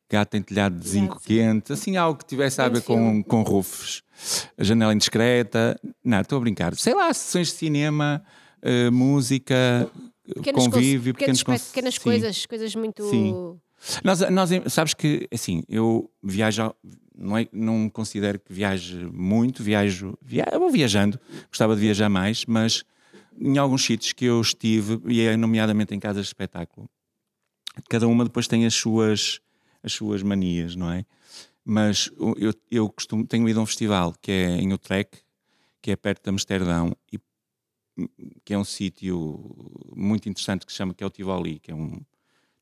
Speaker 4: gato em telhado de zinco quente, assim algo que tivesse a ver com, com rufos, a janela indiscreta, não, estou a brincar, sei lá, sessões de cinema, eh, música,
Speaker 2: Pequenas,
Speaker 4: convívio,
Speaker 2: pequenas,
Speaker 4: cons-
Speaker 2: pequenas
Speaker 4: sim.
Speaker 2: coisas, coisas muito.
Speaker 4: Sim. Nós, nós, sabes que, assim, eu viajo, não, é, não me considero que viaje muito, viajo, via, vou viajando, gostava de viajar mais, mas em alguns sítios que eu estive, e é nomeadamente em casas de espetáculo, cada uma depois tem as suas, as suas manias, não é? Mas eu, eu costumo, tenho ido a um festival que é em Utrecht, que é perto de Amsterdão, e que é um sítio muito interessante que se chama que é o Tivoli, que é um,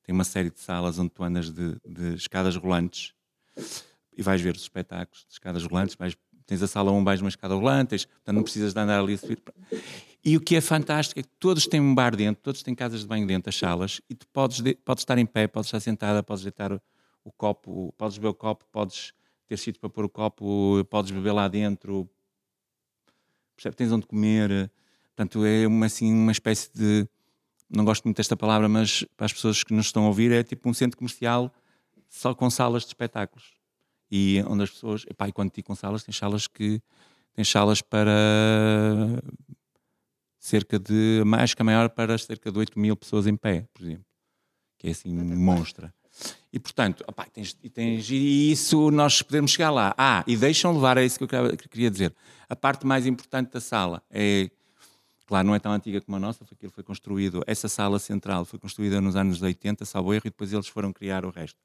Speaker 4: tem uma série de salas onde tu andas de, de escadas rolantes e vais ver os espetáculos de escadas rolantes, vais, tens a sala 1, vais uma escada rolante, portanto não precisas de andar ali a subir. E o que é fantástico é que todos têm um bar dentro, todos têm casas de banho dentro das salas e tu podes, de- podes estar em pé, podes estar sentada, podes deitar o, copo, podes beber o copo, podes ter sítio para pôr o copo, podes beber lá dentro, percebe? tens onde comer. Portanto, é uma, assim, uma espécie de. Não gosto muito desta palavra, mas para as pessoas que nos estão a ouvir, é tipo um centro comercial só com salas de espetáculos. E onde as pessoas. Epá, e quando digo com salas, tem salas que. Tem salas para. cerca de. Acho que a maior para cerca de 8 mil pessoas em pé, por exemplo. Que é assim, monstra. E portanto, opá, tens, tens- e isso nós podemos chegar lá. Ah, e deixam levar, é isso que eu queria- que queria dizer. A parte mais importante da sala é Claro, não é tão antiga como a nossa, foi aquilo foi construído, essa sala central foi construída nos anos 80, salvo erro, e depois eles foram criar o resto.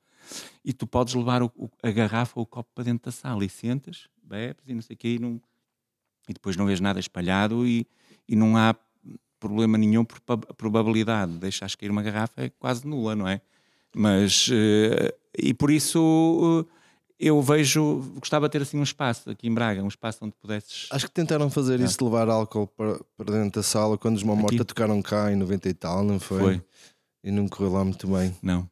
Speaker 4: E tu podes levar o- o- a garrafa ou o copo para dentro da sala e sentas, bebes e não sei o quê, e, não- e depois não vês nada espalhado e, e não há problema nenhum, porque a probabilidade de deixares cair uma garrafa é quase nula, não é? Mas, eh, e por isso eh, eu vejo, gostava de ter assim um espaço aqui em Braga, um espaço onde pudesses...
Speaker 3: Acho que tentaram fazer isso de levar álcool para, para dentro da sala quando os Mão Morta
Speaker 4: Aqui?
Speaker 3: tocaram cá em 90 e tal, não foi?
Speaker 4: Foi.
Speaker 3: E não correu lá muito bem.
Speaker 4: Não.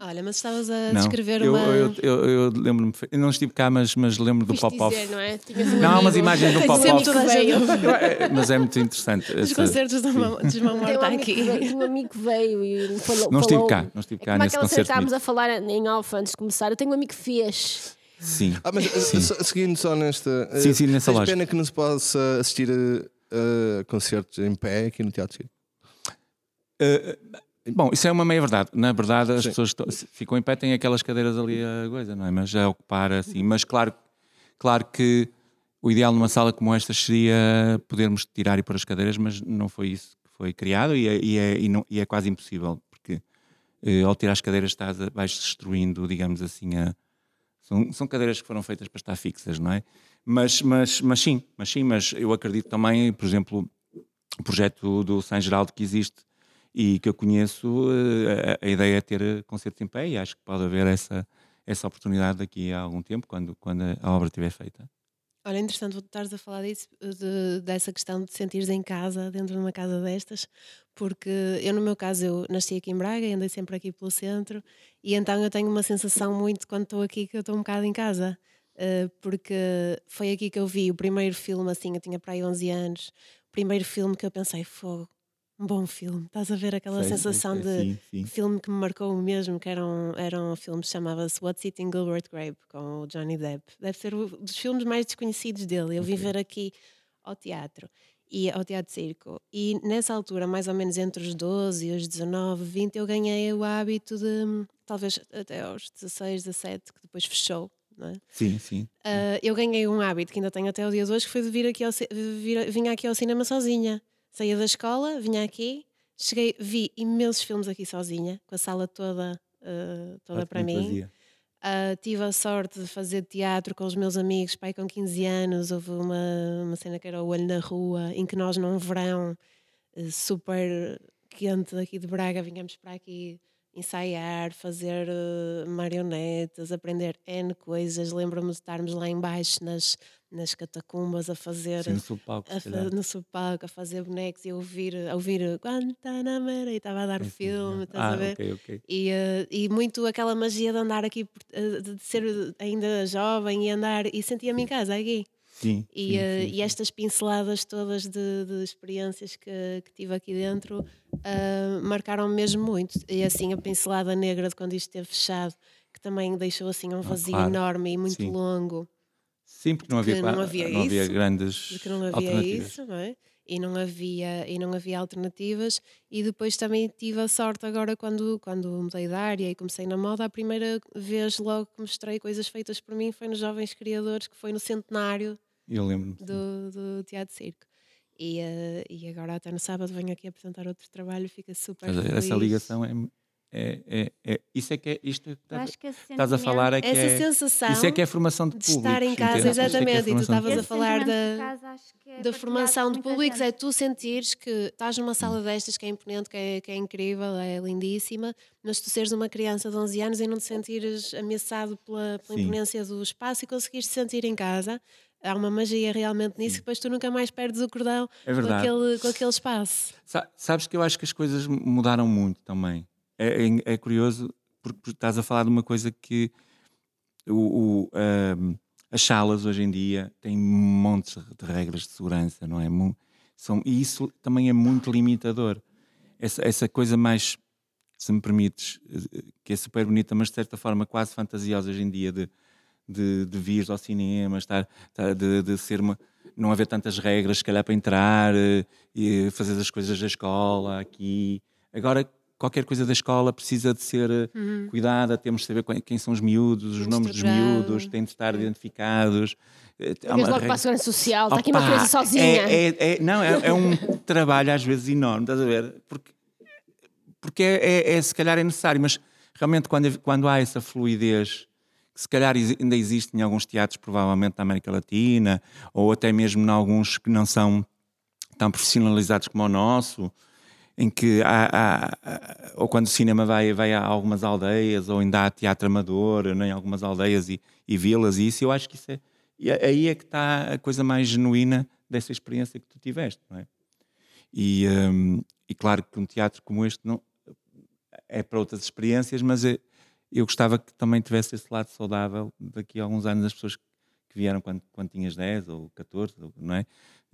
Speaker 6: Olha, mas estavas a
Speaker 4: Não.
Speaker 6: descrever
Speaker 4: eu,
Speaker 6: uma.
Speaker 4: eu, eu, eu lembro-me, eu não estive cá, mas, mas lembro do pop-off.
Speaker 2: não é? Um
Speaker 4: Não, umas imagens do pop-off. É, Mas é muito interessante.
Speaker 6: Os
Speaker 4: essa-
Speaker 6: concertos da mão, morta
Speaker 2: um amigo
Speaker 6: aqui.
Speaker 2: veio, um amigo veio e falou.
Speaker 4: Não estive
Speaker 2: falou.
Speaker 4: cá, não estive
Speaker 2: É
Speaker 4: cá
Speaker 2: como
Speaker 4: nesse concerto.
Speaker 2: estávamos a falar em Alfa antes de começar. Eu tenho um amigo que fez.
Speaker 4: Sim.
Speaker 3: Ah, mas
Speaker 4: Sim.
Speaker 3: seguindo só nesta.
Speaker 4: Sim,
Speaker 3: eh,
Speaker 4: sim, nessa
Speaker 3: tens
Speaker 4: lógica.
Speaker 3: pena que não se possa assistir a, a concertos em pé aqui no Teatro Circo.
Speaker 4: Uh, bom, isso é uma meia verdade. Na verdade, as
Speaker 3: Sim.
Speaker 4: pessoas estão- ficam em pé, têm aquelas cadeiras ali a coisa, não é? Mas já ocupar assim. Mas claro, claro que o ideal numa sala como esta seria podermos tirar e pôr as cadeiras, mas não foi isso que foi criado e é, e é, e não- e é quase impossível, porque eh, ao tirar as cadeiras estás a- vais destruindo, digamos assim, a. São, são cadeiras que foram feitas para estar fixas, não é? Mas, mas, mas sim, mas sim, mas eu acredito também, por exemplo, o projeto do São Geraldo que existe e que eu conheço, eh, a, a ideia é ter eh, concertos em pé e acho que pode haver essa, essa oportunidade daqui a algum tempo, quando, quando a obra estiver feita.
Speaker 6: Olha, interessante tu estares a falar disso, de- dessa questão de sentires em casa, dentro de uma casa destas, porque eu, no meu caso, eu nasci aqui em Braga e andei sempre aqui pelo centro, e então eu tenho uma sensação muito quando estou aqui que eu estou um bocado em casa, eh, porque foi aqui que eu vi o primeiro filme, assim, eu tinha para aí 11 anos, o primeiro filme que eu pensei, fogo, um bom filme, estás a ver aquela
Speaker 4: Sei,
Speaker 6: sensação
Speaker 4: sei,
Speaker 6: de
Speaker 4: Sim, sim.
Speaker 6: filme que me marcou mesmo, que era um, era um filme que chamava-se What's Eating Gilbert Grape, com o Johnny Depp. Deve ser um dos filmes mais desconhecidos dele. Eu vim
Speaker 4: Ok.
Speaker 6: ver aqui ao teatro, e ao Teatro Circo. E nessa altura, mais ou menos entre os 12 e os 19, 20, eu ganhei o hábito de, talvez até aos 16, 17, que depois fechou, é?
Speaker 4: Sim, sim.
Speaker 6: Uh, eu ganhei um hábito que ainda tenho até o dia de hoje, que foi de vir aqui ao, vir, vinha aqui ao cinema sozinha. Saía da escola, vinha aqui, cheguei, vi imensos filmes aqui sozinha, com a sala toda, uh, toda para mim. Uh, tive a sorte de fazer teatro com os meus amigos, pai com 15 anos. Houve uma, uma cena que era o Olho na Rua, em que nós, num verão eh, super quente aqui de Braga, vinhamos para aqui ensaiar, fazer eh, marionetas, aprender N coisas. Lembro-me de estarmos lá embaixo nas, nas catacumbas a fazer.
Speaker 4: Sim, no subpalco,
Speaker 6: a fa- no subpalco, a fazer bonecos e a ouvir, a ouvir Guantanamera e estava a dar o
Speaker 4: Sim, sim,
Speaker 6: filme, estás
Speaker 4: ah,
Speaker 6: a ver?
Speaker 4: ok, ok.
Speaker 6: E, eh, e muito aquela magia de andar aqui, eh, de ser ainda jovem e andar, e sentia-me em casa aqui.
Speaker 4: Sim,
Speaker 6: E,
Speaker 4: sim,
Speaker 6: eh,
Speaker 4: sim,
Speaker 6: e
Speaker 4: sim.
Speaker 6: estas pinceladas todas de, de experiências que, que tive aqui dentro ah, marcaram-me mesmo muito. E assim, a pincelada negra de quando isto esteve fechado, que também deixou assim um vazio
Speaker 4: claro.
Speaker 6: enorme e muito
Speaker 4: Sim.
Speaker 6: longo,
Speaker 4: Sim, porque não havia,
Speaker 6: não havia
Speaker 4: não havia
Speaker 6: isso,
Speaker 4: grandes
Speaker 6: não havia
Speaker 4: alternativas.
Speaker 6: isso, não é? E não havia, e não havia alternativas. E depois também tive a sorte agora quando, quando mudei de área e comecei na moda, a primeira vez logo que mostrei coisas feitas por mim foi nos Jovens Criadores, que foi no centenário do, do Teatro Circo. E, eh, e agora até no sábado venho aqui apresentar outro trabalho, fica super
Speaker 4: Mas
Speaker 6: feliz.
Speaker 4: essa ligação é, é, é, é- Isso é que é. Isto que
Speaker 5: Eu
Speaker 4: estás,
Speaker 5: acho que
Speaker 4: estás a falar é que
Speaker 6: Essa
Speaker 4: é.
Speaker 6: sensação
Speaker 4: Isso é que é formação de
Speaker 6: de
Speaker 4: público.
Speaker 6: estar em casa, exatamente, e tu estavas a falar da-
Speaker 5: casa, que é
Speaker 6: da formação de públicos
Speaker 5: gente.
Speaker 6: é tu sentires que estás numa sala destas que é imponente, que é, que é incrível, é lindíssima, mas tu seres uma criança de 11 anos e não te sentires ameaçado pela, pela
Speaker 4: Sim.
Speaker 6: imponência do espaço e conseguires te sentir em casa. Há uma magia realmente nisso que depois tu nunca mais perdes o cordão
Speaker 4: É
Speaker 6: com aquele, com aquele espaço.
Speaker 4: Sa- Sabes que eu acho que as coisas mudaram muito também. É, é- é curioso porque estás a falar de uma coisa que o, o, ahm, as salas hoje em dia têm montes de regras de segurança, não é? São, e isso também é muito limitador. Essa, essa coisa mais, se me permites, que é super bonita, mas de certa forma quase fantasiosa hoje em dia de, de, de vir ao cinema, estar, estar- de, de ser uma, não haver tantas regras, se calhar, para entrar eh, e fazer as coisas da escola aqui. Agora, qualquer coisa da escola precisa de ser eh, cuidada, temos de saber quem- são os miúdos, os nomes dos miúdos, têm de estar identificados. Eh, há uma
Speaker 2: logo para a Segurança Social, está aqui uma criança sozinha.
Speaker 4: é- é- é- não, é, é um trabalho às vezes enorme, estás a ver? Porque, porque é, é- é- se calhar é necessário, mas realmente quando, quando há essa fluidez, que se calhar ainda existe em alguns teatros, provavelmente na América Latina, ou até mesmo em alguns que não são tão profissionalizados como o nosso, em que há, há- ou quando o cinema vai, vai a algumas aldeias, ou ainda há teatro amador né, em algumas aldeias e, e vilas, e isso eu acho que isso é. aí é que está a coisa mais genuína dessa experiência que tu tiveste, não é? E, hum, e claro que um teatro como este não é para outras experiências, mas é- eu gostava que também tivesse esse lado saudável daqui a alguns anos as pessoas que vieram quando, quando tinhas 10 ou 14, ou- não é?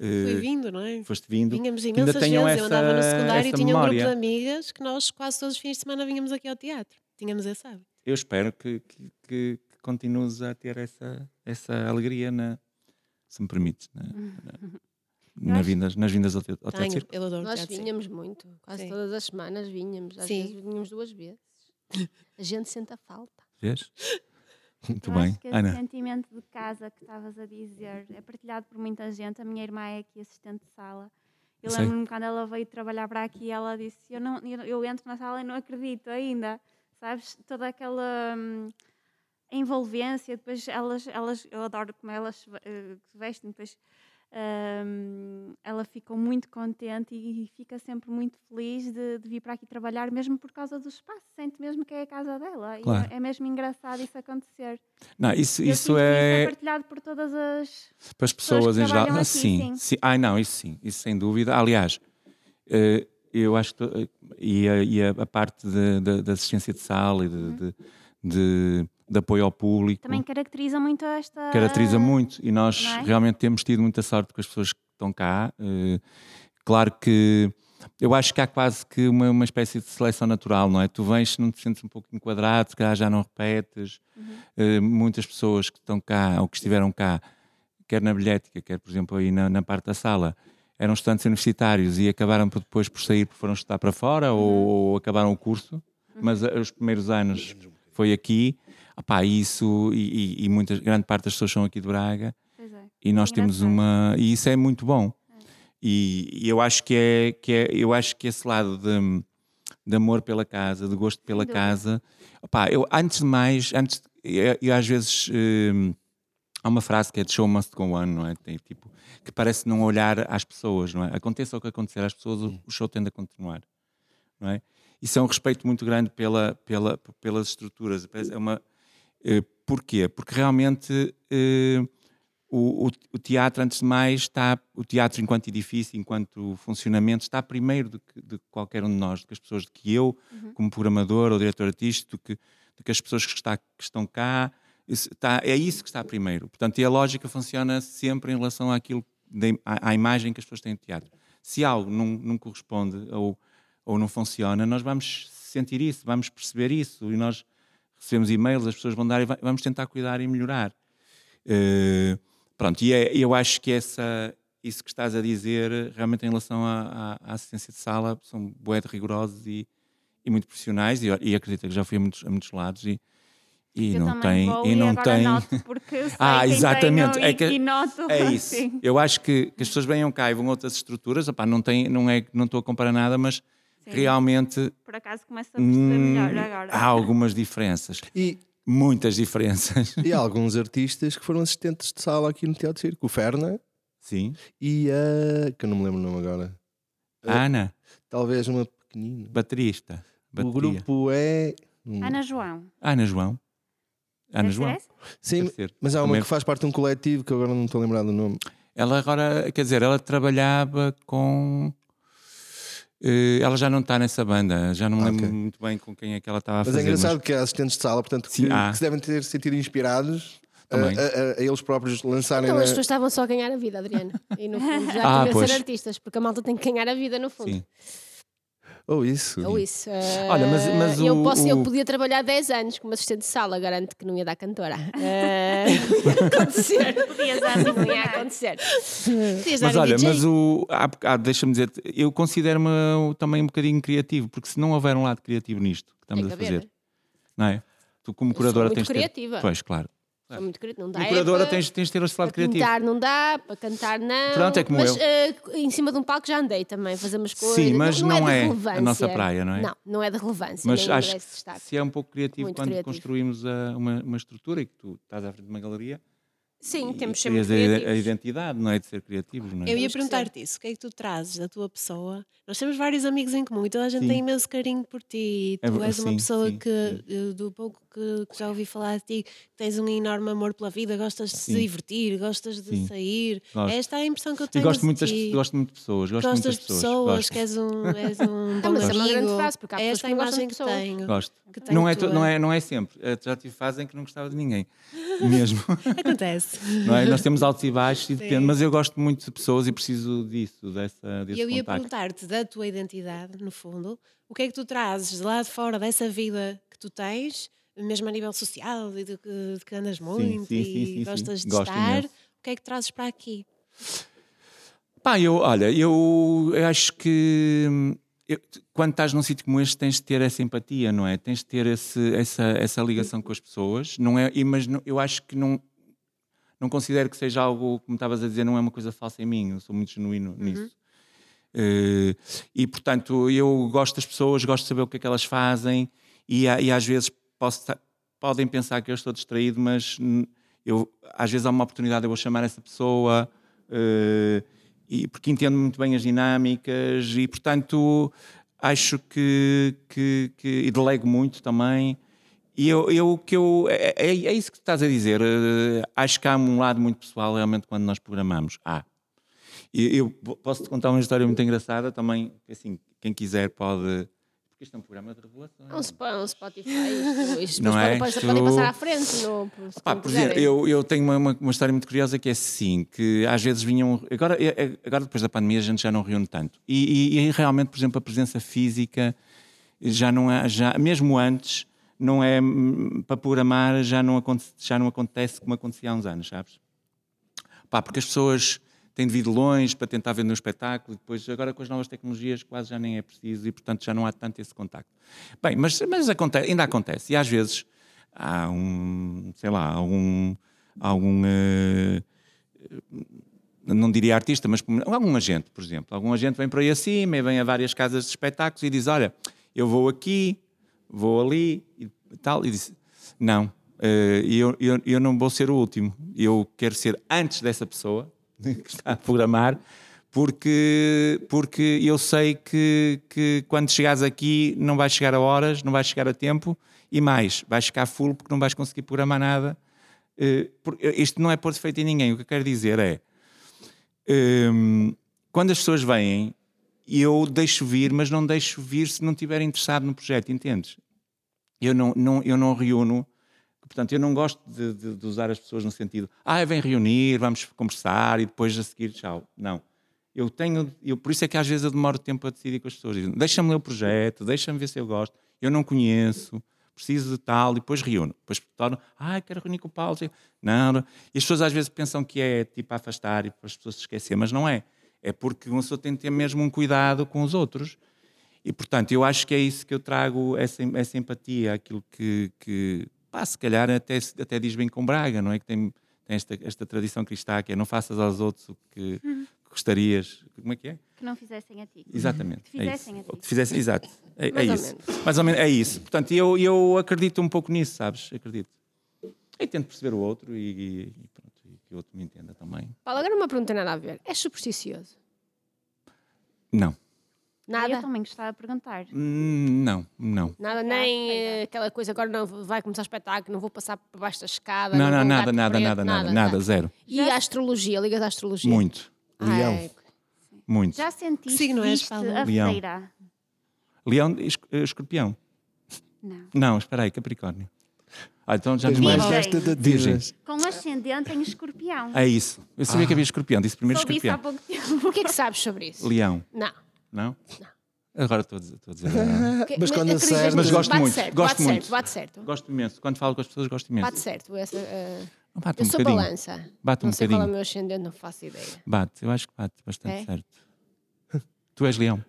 Speaker 6: Foi
Speaker 4: Eh,
Speaker 6: vindo, não é?
Speaker 4: foste vindo.
Speaker 6: Vínhamos imensas vezes.
Speaker 4: tenham
Speaker 6: eu andava no
Speaker 4: essa-
Speaker 6: secundário e
Speaker 4: essa
Speaker 6: tinha um grupo de
Speaker 4: memória.
Speaker 6: amigas que nós quase todos os fins de semana vinhamos aqui ao teatro. Tínhamos esse hábito.
Speaker 4: Eu espero que, que, que, continues a ter essa, essa alegria, na, se me permites, na, na- na vindas, nas vindas ao, teu, ao Teatro
Speaker 6: Tenho,
Speaker 4: Circo.
Speaker 6: eu adoro
Speaker 2: Nós
Speaker 6: teatro, sim.
Speaker 2: vinhamos muito, quase
Speaker 6: Sim.
Speaker 2: todas as semanas vinhamos, às
Speaker 6: Sim.
Speaker 2: vezes vinhamos duas vezes. A gente sente a falta.
Speaker 4: Vês? Muito
Speaker 5: Eu
Speaker 4: bem.
Speaker 5: que esse
Speaker 4: Ana,
Speaker 5: sentimento de casa que estavas a dizer é partilhado por muita gente. A minha irmã é aqui assistente de sala. Eu lembro-me quando ela veio trabalhar para aqui, ela disse: eu, não, eu, eu entro na sala e não acredito ainda. Sabes? Toda aquela hum, envolvência. Depois elas, elas, eu adoro como elas se eh, se vestem. Depois hum, ela ficou muito contente e, fica sempre muito feliz de, de vir para aqui trabalhar, mesmo por causa do espaço. Sente mesmo que é a casa dela.
Speaker 4: Claro.
Speaker 5: é, é mesmo engraçado isso acontecer.
Speaker 4: não, isso, isso
Speaker 5: sinto que
Speaker 4: é.
Speaker 5: partilhado por todas as.
Speaker 4: Para as
Speaker 5: pessoas
Speaker 4: em geral. Ah,
Speaker 5: aqui,
Speaker 4: sim,
Speaker 5: sim.
Speaker 4: sim. Ai, não, isso sim, isso sem dúvida. Aliás, eh, eu acho que. eh, E a, e a- parte da assistência de sala e de, de, de- de apoio ao público
Speaker 5: Também caracteriza muito esta.
Speaker 4: caracteriza muito. E nós
Speaker 5: é?
Speaker 4: realmente temos tido muita sorte com as pessoas que estão cá. Eh, claro que. Eu acho que há quase que uma, uma espécie de seleção natural, não é? Tu vens, não te sentes um pouco enquadrado, se calhar já não repetes.
Speaker 5: Uhum.
Speaker 4: Eh, muitas pessoas que estão cá ou que estiveram cá, quer na bilhética, quer, por exemplo, aí na, na parte da sala, eram estudantes universitários e acabaram por depois por sair porque foram estudar para fora ou, ou acabaram o curso, mas eh, os primeiros anos foi aqui. Opá, e isso, e, e, e muita, grande parte das pessoas são aqui de Braga
Speaker 5: Pois é.
Speaker 4: e nós temos
Speaker 5: Engraçado.
Speaker 4: uma e isso é muito bom. E, e eu acho que é que é eu acho que esse lado de, de amor pela casa de gosto pela
Speaker 5: dúvida.
Speaker 4: casa opá, eu antes de mais antes eu, eu às vezes hum, há uma frase que é de show must go on não é? Tem, tipo que parece não olhar às pessoas não é? Aconteça o que acontecer às pessoas o, show tende a continuar não é? Isso é um respeito muito grande pela, pela, pelas estruturas. É uma porquê porque realmente eh, o, o- o teatro, antes de mais, está, o teatro enquanto edifício, enquanto funcionamento, está primeiro do que, de qualquer um de nós, do que as pessoas, do que eu, como programador ou diretor artístico, do que, do que as pessoas que, está- que estão cá. Está- é isso que está primeiro. Portanto, e a lógica funciona sempre em relação àquilo, im- à, à imagem que as pessoas têm de teatro. Se algo não, não corresponde ou, ou não funciona, nós vamos sentir isso, vamos perceber isso e nós recebemos e-mails, as pessoas vão dar e va- vamos tentar cuidar e melhorar. Eh, pronto, e é- eu acho que essa, isso que estás a dizer, realmente em relação à, à- à assistência de sala, são de rigorosos e, e muito profissionais, e, e acredito que já fui a muitos, a muitos lados e, e
Speaker 5: Eu
Speaker 4: não tem.
Speaker 5: vou
Speaker 4: E não tem Ah, exatamente, é que-
Speaker 5: noto.
Speaker 4: é isso.
Speaker 5: Sim.
Speaker 4: Eu acho que, que as pessoas venham cá e vão a outras estruturas, opá, não, tem, não, é, não estou a comparar nada, mas
Speaker 5: Sim.
Speaker 4: realmente
Speaker 5: Por acaso começo a perceber
Speaker 4: hum,
Speaker 5: melhor agora.
Speaker 4: há algumas diferenças.
Speaker 3: E,
Speaker 4: Muitas diferenças.
Speaker 3: e há alguns artistas que foram assistentes de sala aqui no Teatro Circo. O Ferna
Speaker 4: Sim.
Speaker 3: e a. que eu não me lembro o nome agora.
Speaker 4: A Ana,
Speaker 3: Talvez uma pequenina.
Speaker 4: baterista.
Speaker 3: O
Speaker 4: Bateria.
Speaker 3: grupo é.
Speaker 5: Ana João.
Speaker 4: Ana João. Ana
Speaker 5: Deve
Speaker 4: João.
Speaker 3: Sim, mas há uma
Speaker 4: Também-
Speaker 3: que faz parte de um coletivo que agora não estou a lembrar do nome.
Speaker 4: Ela agora, quer dizer, ela trabalhava com. Eh, ela já não está nessa banda, já não me lembro
Speaker 3: ok.
Speaker 4: muito bem com quem é que ela estava a
Speaker 3: Mas
Speaker 4: fazer.
Speaker 3: é engraçado que há assistentes de sala, portanto, que,
Speaker 4: Sim, há.
Speaker 3: que se devem ter sentido inspirados a,
Speaker 4: Também.
Speaker 3: a- a- a eles próprios lançarem.
Speaker 2: Então as pessoas estavam só a ganhar a vida, Adriana. E no fundo já
Speaker 4: Ah, pois.
Speaker 2: ser artistas, porque a malta tem que ganhar a vida no fundo.
Speaker 4: Sim.
Speaker 3: Ou isso.
Speaker 2: Ou isso. eh,
Speaker 4: Olha, mas- mas
Speaker 2: eu,
Speaker 4: o-
Speaker 2: posso, eu
Speaker 4: o-
Speaker 2: podia trabalhar 10 anos como assistente de sala, garanto que não ia dar cantora. Eh, não ia acontecer.
Speaker 5: Podias
Speaker 2: Não ia acontecer.
Speaker 6: Podias
Speaker 4: Mas olha,
Speaker 6: DJ.
Speaker 4: mas o. há bocado, deixa-me dizer, eu considero-me também um bocadinho criativo, porque se não houver um lado criativo nisto que estamos a fazer, não é? Tu, como curadora, tens de ter.
Speaker 2: criativa.
Speaker 4: Pois, claro.
Speaker 2: Sou muito querido, não dá. É
Speaker 4: curadora,
Speaker 2: para-
Speaker 4: tens, tens de ter esse lado
Speaker 2: Para
Speaker 4: criativo.
Speaker 2: pintar não dá, para cantar não.
Speaker 4: Pronto, é como
Speaker 2: mas,
Speaker 4: eu.
Speaker 2: eh, em cima de um palco já andei também, fazer umas coisas.
Speaker 4: Sim, mas
Speaker 2: não,
Speaker 4: não
Speaker 2: é, de
Speaker 4: é a
Speaker 2: relevância.
Speaker 4: nossa praia, não é?
Speaker 2: Não, não é de relevância.
Speaker 4: Mas acho que se é um pouco criativo
Speaker 2: Muito
Speaker 4: quando
Speaker 2: criativo.
Speaker 4: construímos a- uma, uma estrutura e que tu estás à frente de uma galeria.
Speaker 2: Sim,
Speaker 4: e
Speaker 2: temos
Speaker 4: e
Speaker 2: sempre
Speaker 4: a, a identidade, não é? De ser criativos, não é?
Speaker 6: Eu ia perguntar-te isso. O que é que tu trazes da tua pessoa? Nós temos vários amigos em comum e toda a gente
Speaker 4: Sim.
Speaker 6: tem imenso carinho por ti.
Speaker 4: É
Speaker 6: tu
Speaker 4: ver-
Speaker 6: és uma
Speaker 4: sim,
Speaker 6: pessoa
Speaker 4: sim,
Speaker 6: que,
Speaker 4: sim.
Speaker 6: eh, do pouco que, que já ouvi falar de ti, que tens um enorme amor pela vida, gostas de
Speaker 4: Sim.
Speaker 6: se divertir, gostas de
Speaker 4: Sim.
Speaker 6: sair.
Speaker 4: Gosto.
Speaker 6: Esta é a impressão que eu
Speaker 4: E
Speaker 6: tenho.
Speaker 4: gosto muito, das,
Speaker 6: de ti.
Speaker 4: gosto muito de pessoas. Gosto
Speaker 6: Gostas
Speaker 4: muito
Speaker 6: de pessoas,
Speaker 4: Gosto.
Speaker 6: que és um, és um bom
Speaker 2: mas é uma grande
Speaker 6: amigo.
Speaker 2: frase, porque há
Speaker 6: é
Speaker 2: pessoas
Speaker 6: esta
Speaker 2: que gostam
Speaker 6: imagem que
Speaker 2: pessoas.
Speaker 6: tenho.
Speaker 4: Gosto.
Speaker 6: Que tenho
Speaker 4: Não é,
Speaker 6: tua.
Speaker 4: não, é, não é sempre. Já tive fases em que não gostava de ninguém. Mesmo.
Speaker 6: Acontece.
Speaker 4: Não é? Nós temos altos e baixos e depende, mas eu gosto muito de pessoas e preciso disso, dessa, desse
Speaker 6: E eu ia perguntar-te da tua identidade, no fundo, o que é que tu trazes de lá de fora dessa vida que tu tens, mesmo a nível social, e de que, de que andas muito
Speaker 4: sim,
Speaker 6: e
Speaker 4: sim, sim, sim.
Speaker 6: gostas de
Speaker 4: Gosto
Speaker 6: estar,
Speaker 4: imenso.
Speaker 6: o que é que trazes para aqui?
Speaker 4: Pá, eu, olha, eu acho que hum, eu- quando estás num sítio como este tens de ter essa empatia, não é? Tens de ter esse, essa, essa ligação com as pessoas, não é? E, mas eu acho que não, não considero que seja algo, como estavas a dizer, não é uma coisa falsa em mim, eu sou muito genuíno nisso. Eh, e portanto, eu gosto das pessoas, gosto de saber o que é que elas fazem e, e às vezes posso podem pensar que eu estou distraído, mas eu, às vezes há uma oportunidade, eu vou chamar essa pessoa eh, e, porque entendo muito bem as dinâmicas e portanto acho que, que, que e delego muito também. E eu, eu que eu é, é, é isso que estás a dizer. eh, acho que há um lado muito pessoal realmente quando nós programamos. Há. E eu posso te contar uma história muito engraçada também. Assim, quem quiser pode. Porque isto é um programa de revelação.
Speaker 2: É um, Sp- um Spotify. Isto, isto
Speaker 4: Não
Speaker 2: depois
Speaker 4: é?
Speaker 2: podem,
Speaker 4: Isto-
Speaker 2: podem passar à frente. No, como
Speaker 4: por exemplo, eu, eu tenho uma, uma, uma história muito curiosa que é assim, que às vezes vinham. Agora, é- é- agora depois da pandemia a gente já não reúne tanto. E, e- e realmente, por exemplo, a presença física já não é, já, mesmo antes, não é hum, para programar, já não, aconte, já não acontece como acontecia há uns anos, sabes? Pá, porque as pessoas têm de vir de longe para tentar vender um espetáculo e depois, agora com as novas tecnologias, quase já nem é preciso e, portanto, já não há tanto esse contacto. Bem, mas, mas acontece, ainda acontece. E às vezes há um, sei lá, algum, algum eh, não diria artista, mas algum agente, por exemplo. Algum agente vem por aí acima e vem a várias casas de espetáculos e diz: Olha, eu vou aqui, vou ali e tal. E diz: Não, eh, eu, eu, eu não vou ser o último. Eu quero ser antes dessa pessoa que está a programar, porque, porque eu sei que, que quando chegares aqui não vais chegar a horas, não vais chegar a tempo e mais, vais ficar full porque não vais conseguir programar nada. Por- isto não é pôr defeito em ninguém. O que eu quero dizer é hum, quando as pessoas vêm, eu deixo vir, mas não deixo vir se não estiver interessado no projeto, entendes? Eu não, não, eu não reúno, portanto, eu não gosto de, de- de usar as pessoas no sentido, ah, vem reunir, vamos conversar e depois a seguir, tchau. Não. Eu tenho, eu, por isso é que às vezes eu demoro tempo a decidir com as pessoas. Deixa-me ler o projeto, deixa-me ver se eu gosto. Eu não conheço, preciso de tal, e depois reúno. Depois torno, ah, quero reunir com o Paulo. Não, não. E as pessoas às vezes pensam que é tipo afastar e para as pessoas se esquecer, mas não é. É porque uma pessoa tem de ter mesmo um cuidado com os outros. E portanto, eu acho que é isso que eu trago, essa, essa empatia, aquilo que, que pá, se calhar até, até diz bem com Braga, não é? Que tem, tem esta, esta tradição cristã que é não faças aos outros o que gostarias. Como é que é?
Speaker 5: Que não fizessem a ti.
Speaker 4: Exatamente.
Speaker 5: Que
Speaker 4: é
Speaker 5: fizessem
Speaker 4: isso.
Speaker 5: a ti.
Speaker 4: Que fizessem, exato. É, é
Speaker 2: Mais ou
Speaker 4: isso. Mais ou menos é isso. Portanto, eu, eu acredito um pouco nisso, sabes? Acredito. E tento perceber o outro e, e- e pronto, e que o outro me entenda também.
Speaker 2: Paulo, agora uma pergunta nada a ver. És supersticioso?
Speaker 4: Não.
Speaker 2: Nada?
Speaker 5: Eu também gostava de perguntar.
Speaker 4: Hum, Não, não.
Speaker 2: Nada, nem eh, aquela coisa, agora não vai começar o espetáculo, não vou passar por baixo da escada.
Speaker 4: Não,
Speaker 2: vou
Speaker 4: não,
Speaker 2: um
Speaker 4: nada, nada,
Speaker 2: preto,
Speaker 4: nada, nada, nada, zero.
Speaker 2: E a astrologia, ligas à astrologia?
Speaker 4: Muito,
Speaker 3: Leão.
Speaker 2: Ai,
Speaker 4: muito.
Speaker 5: Já sentiste
Speaker 6: signo és,
Speaker 5: viste
Speaker 6: Paulo?
Speaker 5: a
Speaker 4: Leão.
Speaker 5: feira?
Speaker 4: Leão, es- eh, escorpião.
Speaker 5: Não.
Speaker 4: Não, espera aí, Capricórnio. Ah, então já
Speaker 3: Tens mais.
Speaker 5: Com ascendente em escorpião.
Speaker 4: É isso. Eu sabia que havia escorpião, disse primeiro
Speaker 5: Soube isso há
Speaker 4: escorpião.
Speaker 5: pouco tempo.
Speaker 2: O que é que sabes sobre isso?
Speaker 4: Leão,
Speaker 2: Não.
Speaker 4: Não? Agora estou a dizer. Estou a dizer ah.
Speaker 2: Que-
Speaker 3: Mas quando acerta-
Speaker 2: nisso?
Speaker 4: Mas gosto
Speaker 2: bate
Speaker 4: muito,
Speaker 2: Certo,
Speaker 4: gosto
Speaker 2: bate
Speaker 4: muito.
Speaker 2: certo, bate certo.
Speaker 4: Gosto imenso. Quando falo com as pessoas, gosto imenso.
Speaker 2: Bate certo. Essa, eh,
Speaker 4: Bate
Speaker 2: eu
Speaker 4: um
Speaker 2: sou
Speaker 4: bocadinho.
Speaker 2: balança.
Speaker 4: Bate um
Speaker 2: não sei qual é o
Speaker 4: bocadinho.
Speaker 2: meu ascendente, não faço ideia.
Speaker 4: Bate, eu acho que bate bastante
Speaker 2: É?
Speaker 4: certo. Tu és leão.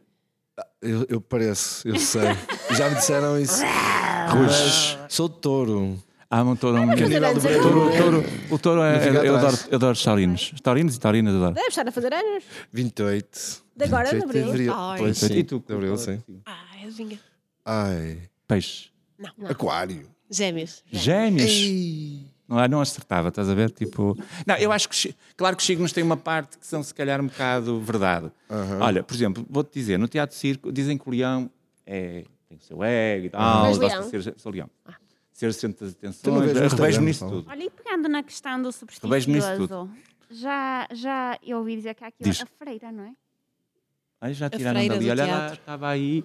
Speaker 3: Eu, eu pareço, eu sei. Já me disseram isso. Mas sou touro.
Speaker 4: Há um touro. Um...
Speaker 3: nível do.
Speaker 4: Touro, touro, o touro é,
Speaker 3: Não
Speaker 4: eu,
Speaker 3: atrás.
Speaker 4: adoro, eu adoro os taurinos. Taurinos e taurinas adoro.
Speaker 2: Deve estar a fazer anos.
Speaker 3: 28.
Speaker 2: De agora, de
Speaker 3: 28
Speaker 2: abril.
Speaker 6: Ai.
Speaker 3: Pois sim.
Speaker 4: E tu?
Speaker 3: De abril, sim.
Speaker 6: Ah, adivinha.
Speaker 3: Ai.
Speaker 4: Peixe.
Speaker 3: Aquário.
Speaker 6: Gêmeos.
Speaker 4: Gêmeos.
Speaker 3: Ei.
Speaker 4: Não, é? não acertava, estás a ver? Tipo, não, eu acho que, claro que os signos têm uma parte que são se calhar um bocado verdade. Olha, por exemplo, vou-te dizer, no teatro circo dizem que o leão é, tem o seu ego e tal,
Speaker 2: És
Speaker 4: gosta
Speaker 2: leão?
Speaker 4: de ser sou leão. Ser o centro das atenções.
Speaker 3: vês no
Speaker 4: Revejo-me nisso tudo.
Speaker 5: Olha, e pegando na questão do supersticioso, já, já eu ouvi dizer que há aqui
Speaker 4: Diz.
Speaker 5: a freira, não é?
Speaker 4: Aí já tiraram dali. Olha lá,
Speaker 6: teatro.
Speaker 4: estava aí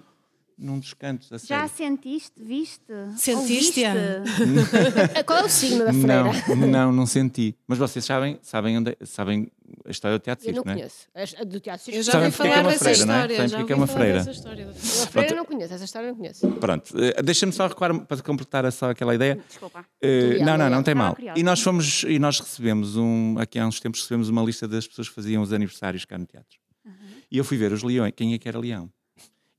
Speaker 4: num dos cantos. A
Speaker 5: Já
Speaker 4: sério.
Speaker 5: sentiste, viste?
Speaker 6: Sentiste-a?
Speaker 5: Ouviste?
Speaker 2: Qual é o signo da freira?
Speaker 4: Não, não, não senti. Mas vocês sabem, sabem, onde, sabem a história do teatro
Speaker 2: Eu não
Speaker 4: circo, não é?
Speaker 2: conheço. A- a Do teatro
Speaker 6: Eu
Speaker 2: circo.
Speaker 6: já
Speaker 4: Sabem
Speaker 6: ouvi
Speaker 4: porque é é
Speaker 6: falar
Speaker 4: uma
Speaker 6: dessa
Speaker 4: freira, não é?
Speaker 6: história.
Speaker 4: Sabem
Speaker 6: já
Speaker 4: porque é que é
Speaker 6: ouvi
Speaker 4: uma
Speaker 6: falar
Speaker 4: freira?
Speaker 6: dessa história.
Speaker 2: A freira eu não conheço, essa história eu não conheço.
Speaker 4: Pronto, eh, deixa-me só recuar para completar só aquela ideia.
Speaker 5: Desculpa.
Speaker 4: Eh, não, não, não tem mal.
Speaker 5: curiosa.
Speaker 4: E nós fomos e nós recebemos um aqui há uns tempos recebemos uma lista das pessoas que faziam os aniversários cá no teatro. E eu fui ver os leões, quem é que era leão.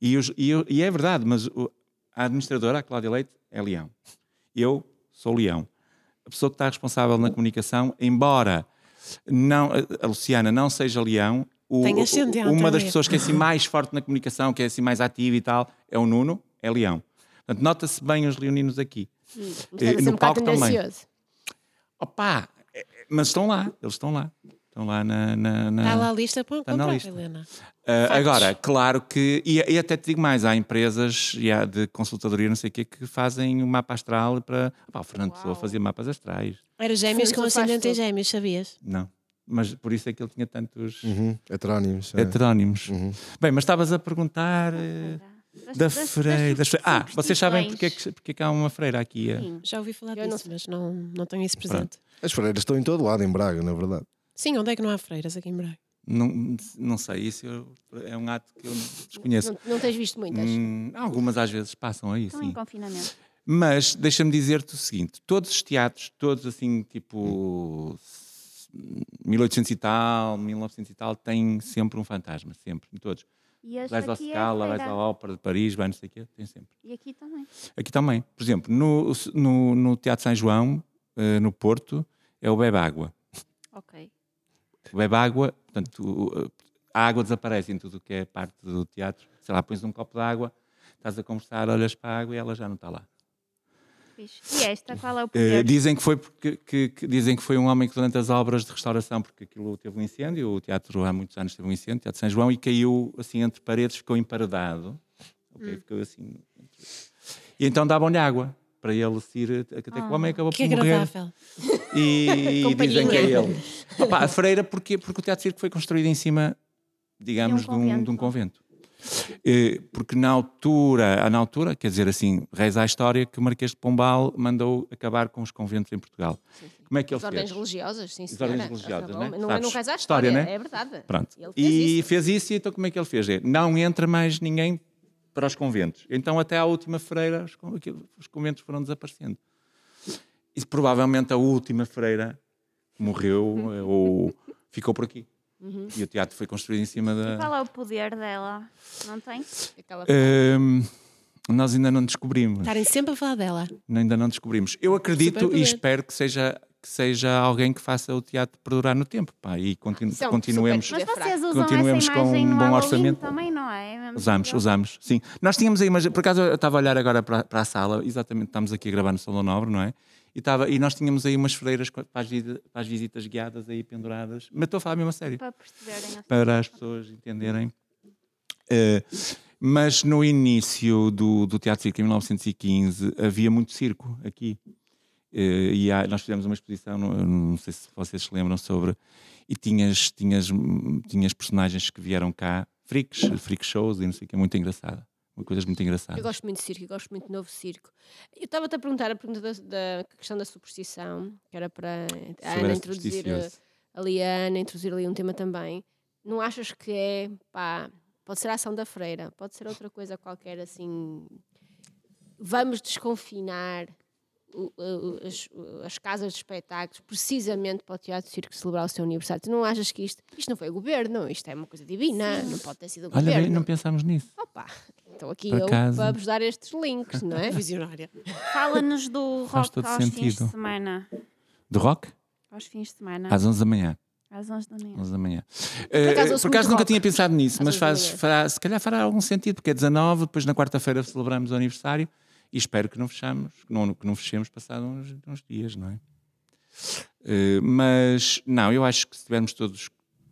Speaker 4: E, e eu- e é verdade, mas o- a administradora, a Cláudia Leite, é leão. Eu sou leão. A pessoa que está responsável na comunicação, embora não, a Luciana não seja leão, o- uma
Speaker 6: é
Speaker 4: das pessoas que é assim mais forte na comunicação, que é assim mais ativa e tal, é o Nuno, é leão. Portanto, nota-se bem os leoninos aqui.
Speaker 2: Mas
Speaker 4: Eh, no
Speaker 2: um
Speaker 4: palco também. Opa! é- Mas estão lá, eles estão lá. Estão lá na. na- na-
Speaker 6: Está lá a lista para encontrar,
Speaker 4: lista.
Speaker 6: Helena. Factos.
Speaker 4: agora, claro que. E, e até te digo mais: há empresas e há de consultadoria, não sei o quê, que fazem um mapa astral para. Opá, o Fernando Pessoa fazia mapas astrais.
Speaker 6: Era gêmeos com ascendente em gêmeos, sabias?
Speaker 4: Não. Mas por isso é que ele tinha tantos
Speaker 3: Uhum, Heterónimos. é.
Speaker 4: heterónimos.
Speaker 3: Uhum.
Speaker 4: Bem, mas estavas a perguntar. eh,
Speaker 5: Das-
Speaker 4: da
Speaker 5: das-
Speaker 4: freira. das Ah, vocês sabem porque é, que, porque é que há uma freira aqui? eh?
Speaker 5: Sim.
Speaker 6: Já ouvi falar
Speaker 2: Eu não
Speaker 6: disso, mas não, não tenho isso presente.
Speaker 3: As freiras estão em todo lado, em Braga, na verdade.
Speaker 6: Sim, onde é que não há freiras aqui em Braga?
Speaker 4: Não, não sei, isso eu- é um ato que eu desconheço.
Speaker 2: Não, não tens visto muitas.
Speaker 4: Hum, algumas às vezes passam aí,
Speaker 5: Estão
Speaker 4: sim.
Speaker 5: em confinamento.
Speaker 4: Mas deixa-me dizer-te o seguinte: todos os teatros, todos assim, tipo 1800 e tal, 1900 e tal, têm sempre um fantasma, sempre, em todos.
Speaker 5: E
Speaker 4: Vais ao
Speaker 5: é
Speaker 4: Scala, vais
Speaker 5: freira.
Speaker 4: à Ópera de Paris, vais não sei o quê, tem sempre.
Speaker 5: E aqui também.
Speaker 4: Aqui também, por exemplo, no, no, no Teatro São João, eh, no Porto, é o Bebe Água.
Speaker 5: Ok.
Speaker 4: Bebe Água, portanto, a água desaparece em tudo o que é parte do teatro. Sei lá, pões um copo de água, estás a conversar, olhas para a água e ela já não está lá.
Speaker 5: E esta, qual é o
Speaker 4: Eh,
Speaker 5: poder?
Speaker 4: dizem que foi porque que- que- dizem que foi um homem que durante as obras de restauração, porque aquilo teve um incêndio, o teatro há muitos anos teve um incêndio, o Teatro São João, e caiu assim entre paredes, ficou emparedado. Ok, ficou assim. E então davam-lhe água para ele se ir, até que o homem acabou por morrer. E
Speaker 2: Companhia.
Speaker 4: dizem que é ele. Opa, a freira, porquê? Porque o Teatro Circo foi construído em cima, digamos, de um,
Speaker 5: convento.
Speaker 4: de um convento. Eh, Porque na altura, na altura, quer dizer assim, reza a história que o Marquês de Pombal mandou acabar com os conventos em Portugal. Como é que ele
Speaker 2: As ordens
Speaker 4: fez?
Speaker 2: religiosas, sim,
Speaker 4: As
Speaker 2: senhora.
Speaker 4: ordens religiosas, né?
Speaker 2: Não,
Speaker 4: Sabes?
Speaker 2: não cais à
Speaker 4: História,
Speaker 2: história,
Speaker 4: né?
Speaker 2: é verdade.
Speaker 4: Pronto.
Speaker 2: Ele fez
Speaker 4: E
Speaker 2: isso.
Speaker 4: fez isso, e então como é que ele fez? É, não entra mais ninguém para os conventos. Então até à última freira os, conventos foram desaparecendo. E provavelmente a última freira morreu eh, ou ficou por aqui.
Speaker 2: Uhum.
Speaker 4: E o teatro foi construído em cima da...
Speaker 5: Qual é o poder dela? Não tem?
Speaker 2: Aquela-
Speaker 4: Hum, nós ainda não descobrimos.
Speaker 6: Estarem sempre a falar dela.
Speaker 4: Ainda não descobrimos. Eu acredito e espero que seja, que seja alguém que faça o teatro perdurar no tempo. Pá, e continu-
Speaker 2: um
Speaker 4: continuemos.
Speaker 5: Mas vocês usam
Speaker 4: Continuemos
Speaker 5: essa
Speaker 4: com
Speaker 5: imagem
Speaker 4: um bom orçamento.
Speaker 5: também, não é? É
Speaker 4: Usamos, usamos, sim. Nós tínhamos aí, mas por acaso eu estava a olhar agora para, para a sala, exatamente, estamos aqui a gravar no Salão Nobre, não é? E, estava, e nós tínhamos aí umas freiras para as, para as visitas guiadas aí penduradas, mas estou a falar mesmo a sério,
Speaker 5: Para perceberem. a-
Speaker 4: para as pessoas entenderem. Eh, mas no início do, do Teatro Circo, em 1915, havia muito circo aqui. Eh, e há- nós fizemos uma exposição, não, sei se vocês se lembram, sobre. E tinhas, tinhas, tinhas personagens que vieram cá, freaks, freak shows e não sei o que, muito engraçada. Coisas muito
Speaker 2: Eu
Speaker 4: engraçadas.
Speaker 2: gosto muito de circo, eu gosto muito de novo circo. Eu estava-te a perguntar a pergunta da, da questão da superstição, que era para a Ana introduzir eh, ali a Ana, introduzir ali um tema também. Não achas que é, pá, pode ser a ação da freira, pode ser outra coisa qualquer assim. Vamos desconfinar as, as casas de espetáculos precisamente para o Teatro Circo celebrar o seu aniversário. Tu não achas que isto, isto não foi o governo, isto é uma coisa divina, não pode ter sido o
Speaker 4: Olha,
Speaker 2: governo.
Speaker 4: bem, não pensámos nisso.
Speaker 2: Opa, então aqui
Speaker 4: Por
Speaker 2: eu
Speaker 4: acaso.
Speaker 2: para vos dar estes links, não é?
Speaker 6: Visionária.
Speaker 5: Fala-nos do rock
Speaker 4: todo
Speaker 5: aos fins
Speaker 4: sentido.
Speaker 5: de semana.
Speaker 4: Do rock?
Speaker 5: Aos fins de semana.
Speaker 4: Às 11 da manhã.
Speaker 5: Às 11 da manhã.
Speaker 4: 11 da manhã. Eh,
Speaker 2: acaso
Speaker 4: Por acaso
Speaker 2: muito
Speaker 4: nunca tinha pensado nisso,
Speaker 2: Às
Speaker 4: mas
Speaker 2: 11 da
Speaker 4: faz, fará, se calhar fará algum sentido, porque é 19, depois na quarta-feira celebramos o aniversário e espero que não fechamos, que não, que não fechemos passado uns, uns dias, não é? Eh, mas não, eu acho que se tivermos todos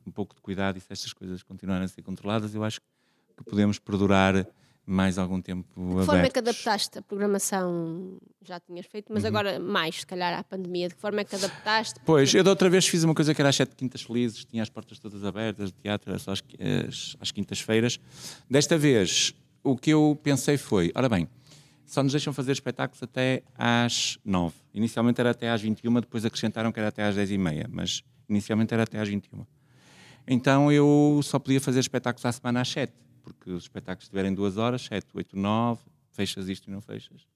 Speaker 4: um pouco de cuidado e se estas coisas continuarem a ser controladas, eu acho que podemos perdurar mais algum tempo
Speaker 2: De que forma é que adaptaste a programação? Já tinhas feito, mas agora mais, se calhar, à pandemia. De que forma é que adaptaste?
Speaker 4: Pois, eu da outra vez fiz uma coisa que era às sete quintas felizes, tinha as portas todas abertas, o teatro só às, às- às quintas-feiras. Desta vez, o que eu pensei foi: ora bem, só nos deixam fazer espetáculos até às nove. Inicialmente era até às 21, depois acrescentaram que era até às dez e meia, mas inicialmente era até às 21. Então eu só podia fazer espetáculos à semana às sete, porque os espetáculos tiverem duas horas, sete, oito, nove, fechas isto e não fechas.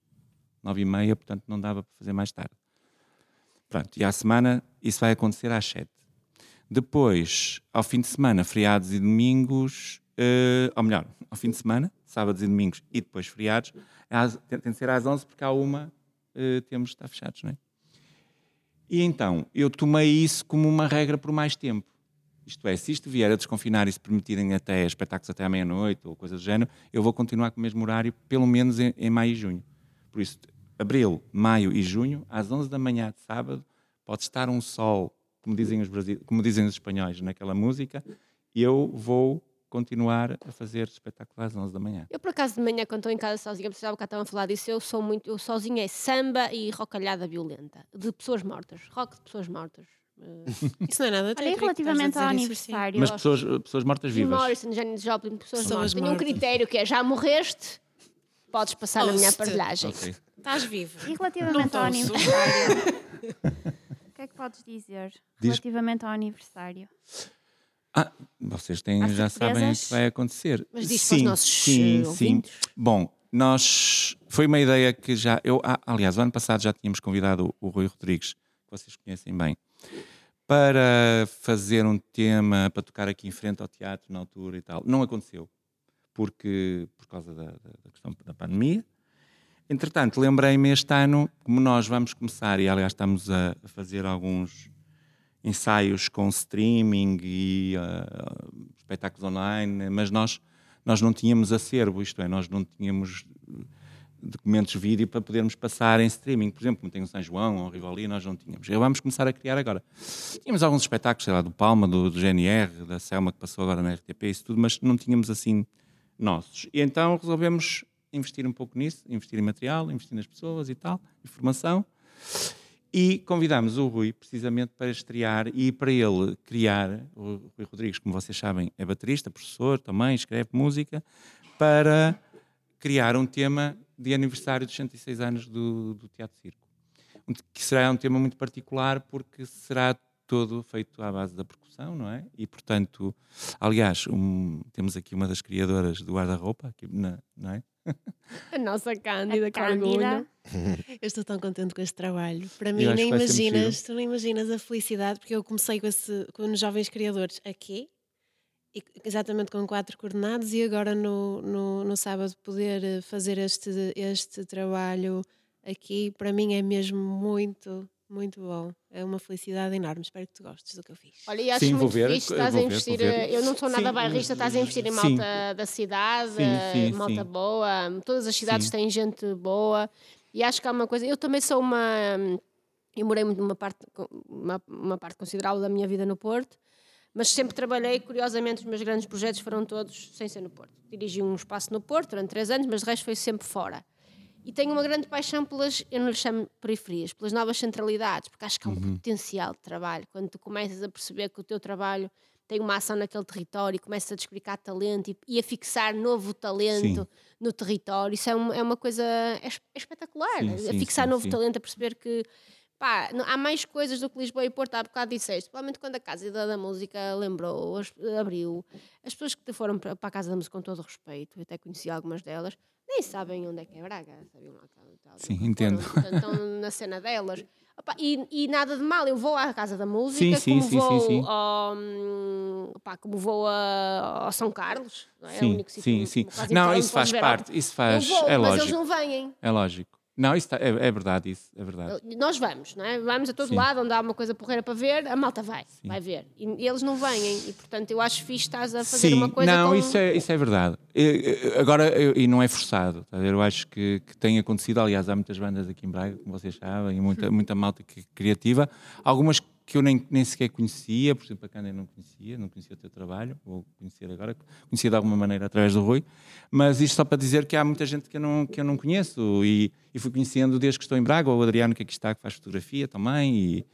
Speaker 4: Nove e meia, portanto não dava para fazer mais tarde. Pronto, e à semana isso vai acontecer às 7. Depois, ao fim de semana, feriados e domingos, eh, ou melhor, ao fim de semana, sábados e domingos e depois feriados, tem, de ser às 11 porque à uma eh, temos de estar fechados, não é? E então, eu tomei isso como uma regra por mais tempo. Isto é, se isto vier a desconfinar e se permitirem até espetáculos até à meia-noite ou coisa do género, eu vou continuar com o mesmo horário, pelo menos em, em maio e junho. Por isso, abril, maio e junho, às 11 da manhã de sábado, pode estar um sol, como dizem os, como dizem os espanhóis naquela música, e eu vou continuar a fazer espetáculo às 11 da manhã.
Speaker 2: Eu, por acaso, de manhã, quando estou em casa sozinha, precisava que estavam a falar disso, eu sou muito. Eu sozinha é samba e rocalhada violenta. De pessoas mortas. Rock de pessoas mortas. Eh,
Speaker 6: Isso não é nada
Speaker 5: Olha, relativamente
Speaker 6: a
Speaker 5: ao aniversário,
Speaker 4: Mas pessoas, pessoas mortas vivas.
Speaker 2: Morrison, Janis Joplin, pessoas
Speaker 6: Pessoas
Speaker 2: mortas. Tenho um critério que é: já morreste, podes passar na minha aparelhagem.
Speaker 4: Ok.
Speaker 6: Estás vivo.
Speaker 5: E relativamente ao aniversário, o que é que podes dizer
Speaker 4: Diz-
Speaker 5: relativamente ao aniversário?
Speaker 4: Ah, vocês têm, já sabem o que vai acontecer.
Speaker 2: Mas diz para os nossos,
Speaker 4: sim,
Speaker 2: eh,
Speaker 4: sim.
Speaker 2: ouvintes.
Speaker 4: Bom, nós foi uma ideia que já eu, ah, aliás, o ano passado já tínhamos convidado o, o Rui Rodrigues, que vocês conhecem bem, para fazer um tema para tocar aqui em frente ao teatro na altura e tal. Não aconteceu, porque por causa da, da- questão da pandemia. Entretanto, lembrei-me este ano, como nós vamos começar, e aliás estamos a fazer alguns ensaios com streaming e ah, espetáculos online, mas nós, nós não tínhamos acervo, isto é, nós não tínhamos eh, documentos vídeo para podermos passar em streaming. Por exemplo, como tem o São João ou o Rivoli, nós não tínhamos. E vamos começar a criar agora. Tínhamos alguns espetáculos, sei lá, do Palma, do, do GNR, da Selma, que passou agora na RTP, isso tudo, mas não tínhamos assim nossos. E então resolvemos investir um pouco nisso, investir em material, investir nas pessoas e tal, informação. E convidámos o Rui precisamente para estrear e para ele criar, o Rui Rodrigues, como vocês sabem, é baterista, professor também, escreve música, para criar um tema de aniversário dos 106 anos do, do Teatro Circo. Que será um tema muito particular porque será todo feito à base da percussão, não é? E, portanto, aliás, um- temos aqui uma das criadoras do guarda-roupa, aqui na- não é?
Speaker 2: A nossa Cândida,
Speaker 5: A. Cândida.
Speaker 6: Eu estou tão contente com este trabalho. Para mim, nem imaginas, tu nem imaginas a felicidade, porque eu comecei com, esse, com os jovens criadores aqui, e exatamente com quatro coordenados, e agora no, no, no sábado poder eh, fazer este, este trabalho aqui, para mim é mesmo muito, muito bom. É uma felicidade enorme. Espero que tu gostes do que eu fiz.
Speaker 2: Olha, e acho
Speaker 4: Sim, vou
Speaker 2: muito
Speaker 4: ver,
Speaker 2: fixe, estás a
Speaker 4: vou ver,
Speaker 2: investir.
Speaker 4: vou ver.
Speaker 2: eh, Eu não sou nada
Speaker 4: Sim,
Speaker 2: bairrista, estás a investir em
Speaker 4: sim.
Speaker 2: malta da cidade,
Speaker 4: Sim,
Speaker 2: eh,
Speaker 4: sim,
Speaker 2: malta
Speaker 4: sim.
Speaker 2: boa, todas as cidades
Speaker 4: Sim.
Speaker 2: têm gente boa. E acho que há uma coisa. Eu também sou uma. Eu morei numa parte, uma, uma parte considerável da minha vida no Porto, mas sempre trabalhei, curiosamente, os meus grandes projetos foram todos sem ser no Porto. Dirigi um espaço no Porto durante três anos, mas de resto foi sempre fora. E tenho uma grande paixão pelas, eu não lhes chamo periferias, pelas novas centralidades, porque acho que há um potencial de trabalho. Quando tu começas a perceber que o teu trabalho tem uma ação naquele território, e começas a descobrir talento e, e a fixar novo talento
Speaker 4: Sim.
Speaker 2: no território, isso é, um- é uma coisa é é espetacular.
Speaker 4: Sim,
Speaker 2: a
Speaker 4: sim,
Speaker 2: fixar
Speaker 4: sim,
Speaker 2: novo talento, a perceber que pá, não- há mais coisas do que Lisboa e Porto, há bocado disseste, provavelmente quando a Casa da da Música lembrou, as- abriu, as pessoas que foram para para a Casa da Música com todo o respeito, eu até conheci algumas delas, nem sabem onde é que é Braga, sabiam lá tal,
Speaker 4: Sim, entendo.
Speaker 2: Estão na cena delas. Opa, e, e nada de mal, eu vou à Casa da Música,
Speaker 4: Sim, sim,
Speaker 2: como
Speaker 4: sim,
Speaker 2: vou
Speaker 4: sim, sim.
Speaker 2: Ao, opá, como vou a- ao São Carlos, não é? É o
Speaker 4: Sim,
Speaker 2: único sítio
Speaker 4: sim, sim. Não, isso faz parte, isso faz,
Speaker 2: vou,
Speaker 4: é
Speaker 2: mas eles
Speaker 4: lógico.
Speaker 2: não vêm.
Speaker 4: É lógico. Não, isso tá- é, é verdade, isso é verdade.
Speaker 2: Nós vamos, não é? Vamos a todo
Speaker 4: Sim.
Speaker 2: lado, onde há uma coisa porreira para ver, a malta vai,
Speaker 4: Sim.
Speaker 2: vai ver. E eles não vêm, e portanto eu acho fixe estás a fazer
Speaker 4: Sim,
Speaker 2: uma coisa
Speaker 4: não,
Speaker 2: com...
Speaker 4: isso, é, isso é verdade. E, e, Agora, eu- e não é forçado, tá eu acho que, que tem acontecido, aliás, há muitas bandas aqui em Braga, como vocês sabem, e muita, muita malta criativa, algumas que eu nem, nem sequer conhecia, por exemplo, a Cândida não conhecia, não conhecia o teu trabalho, vou conhecer agora, conhecia de alguma maneira através do Rui, mas isto só para dizer que há muita gente que eu não, que eu não conheço e, e fui conhecendo desde que estou em Braga, o Adriano que aqui está, que faz fotografia também, e,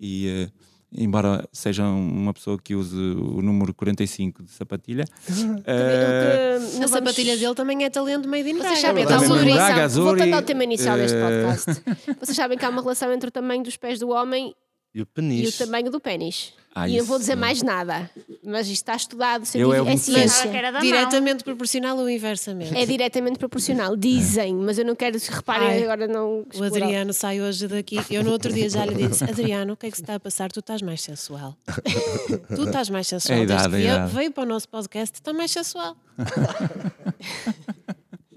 Speaker 4: e, eh, embora seja uma pessoa que use o número 45 de sapatilha,
Speaker 2: que-
Speaker 6: A sapatilha dele também é talento meio de
Speaker 2: Vocês
Speaker 6: Braga.
Speaker 2: sabem que há uma
Speaker 4: no
Speaker 2: relação.
Speaker 4: Braga, Azuri,
Speaker 2: Voltando ao tema inicial deste
Speaker 4: eh,
Speaker 2: podcast. Vocês sabem que há uma relação entre o tamanho dos pés do homem
Speaker 3: E o
Speaker 2: e o tamanho do pênis.
Speaker 4: Ah,
Speaker 2: e eu vou dizer mais nada, mas isto está estudado,
Speaker 4: Eu
Speaker 2: científico,
Speaker 4: é
Speaker 2: é,
Speaker 4: um
Speaker 5: que
Speaker 2: ciência.
Speaker 6: Diretamente proporcional ou inversamente?
Speaker 2: É diretamente proporcional, dizem, mas eu não quero que reparem
Speaker 6: Ai,
Speaker 2: agora não.
Speaker 6: O. Adriano sai hoje daqui. Eu no outro dia já lhe disse: Adriano, o que é que se está a passar? Tu estás mais sensual. tu estás mais sensual.
Speaker 4: É a
Speaker 6: Desde
Speaker 4: idade,
Speaker 6: que
Speaker 4: é idade.
Speaker 6: veio para o nosso podcast, está mais sensual.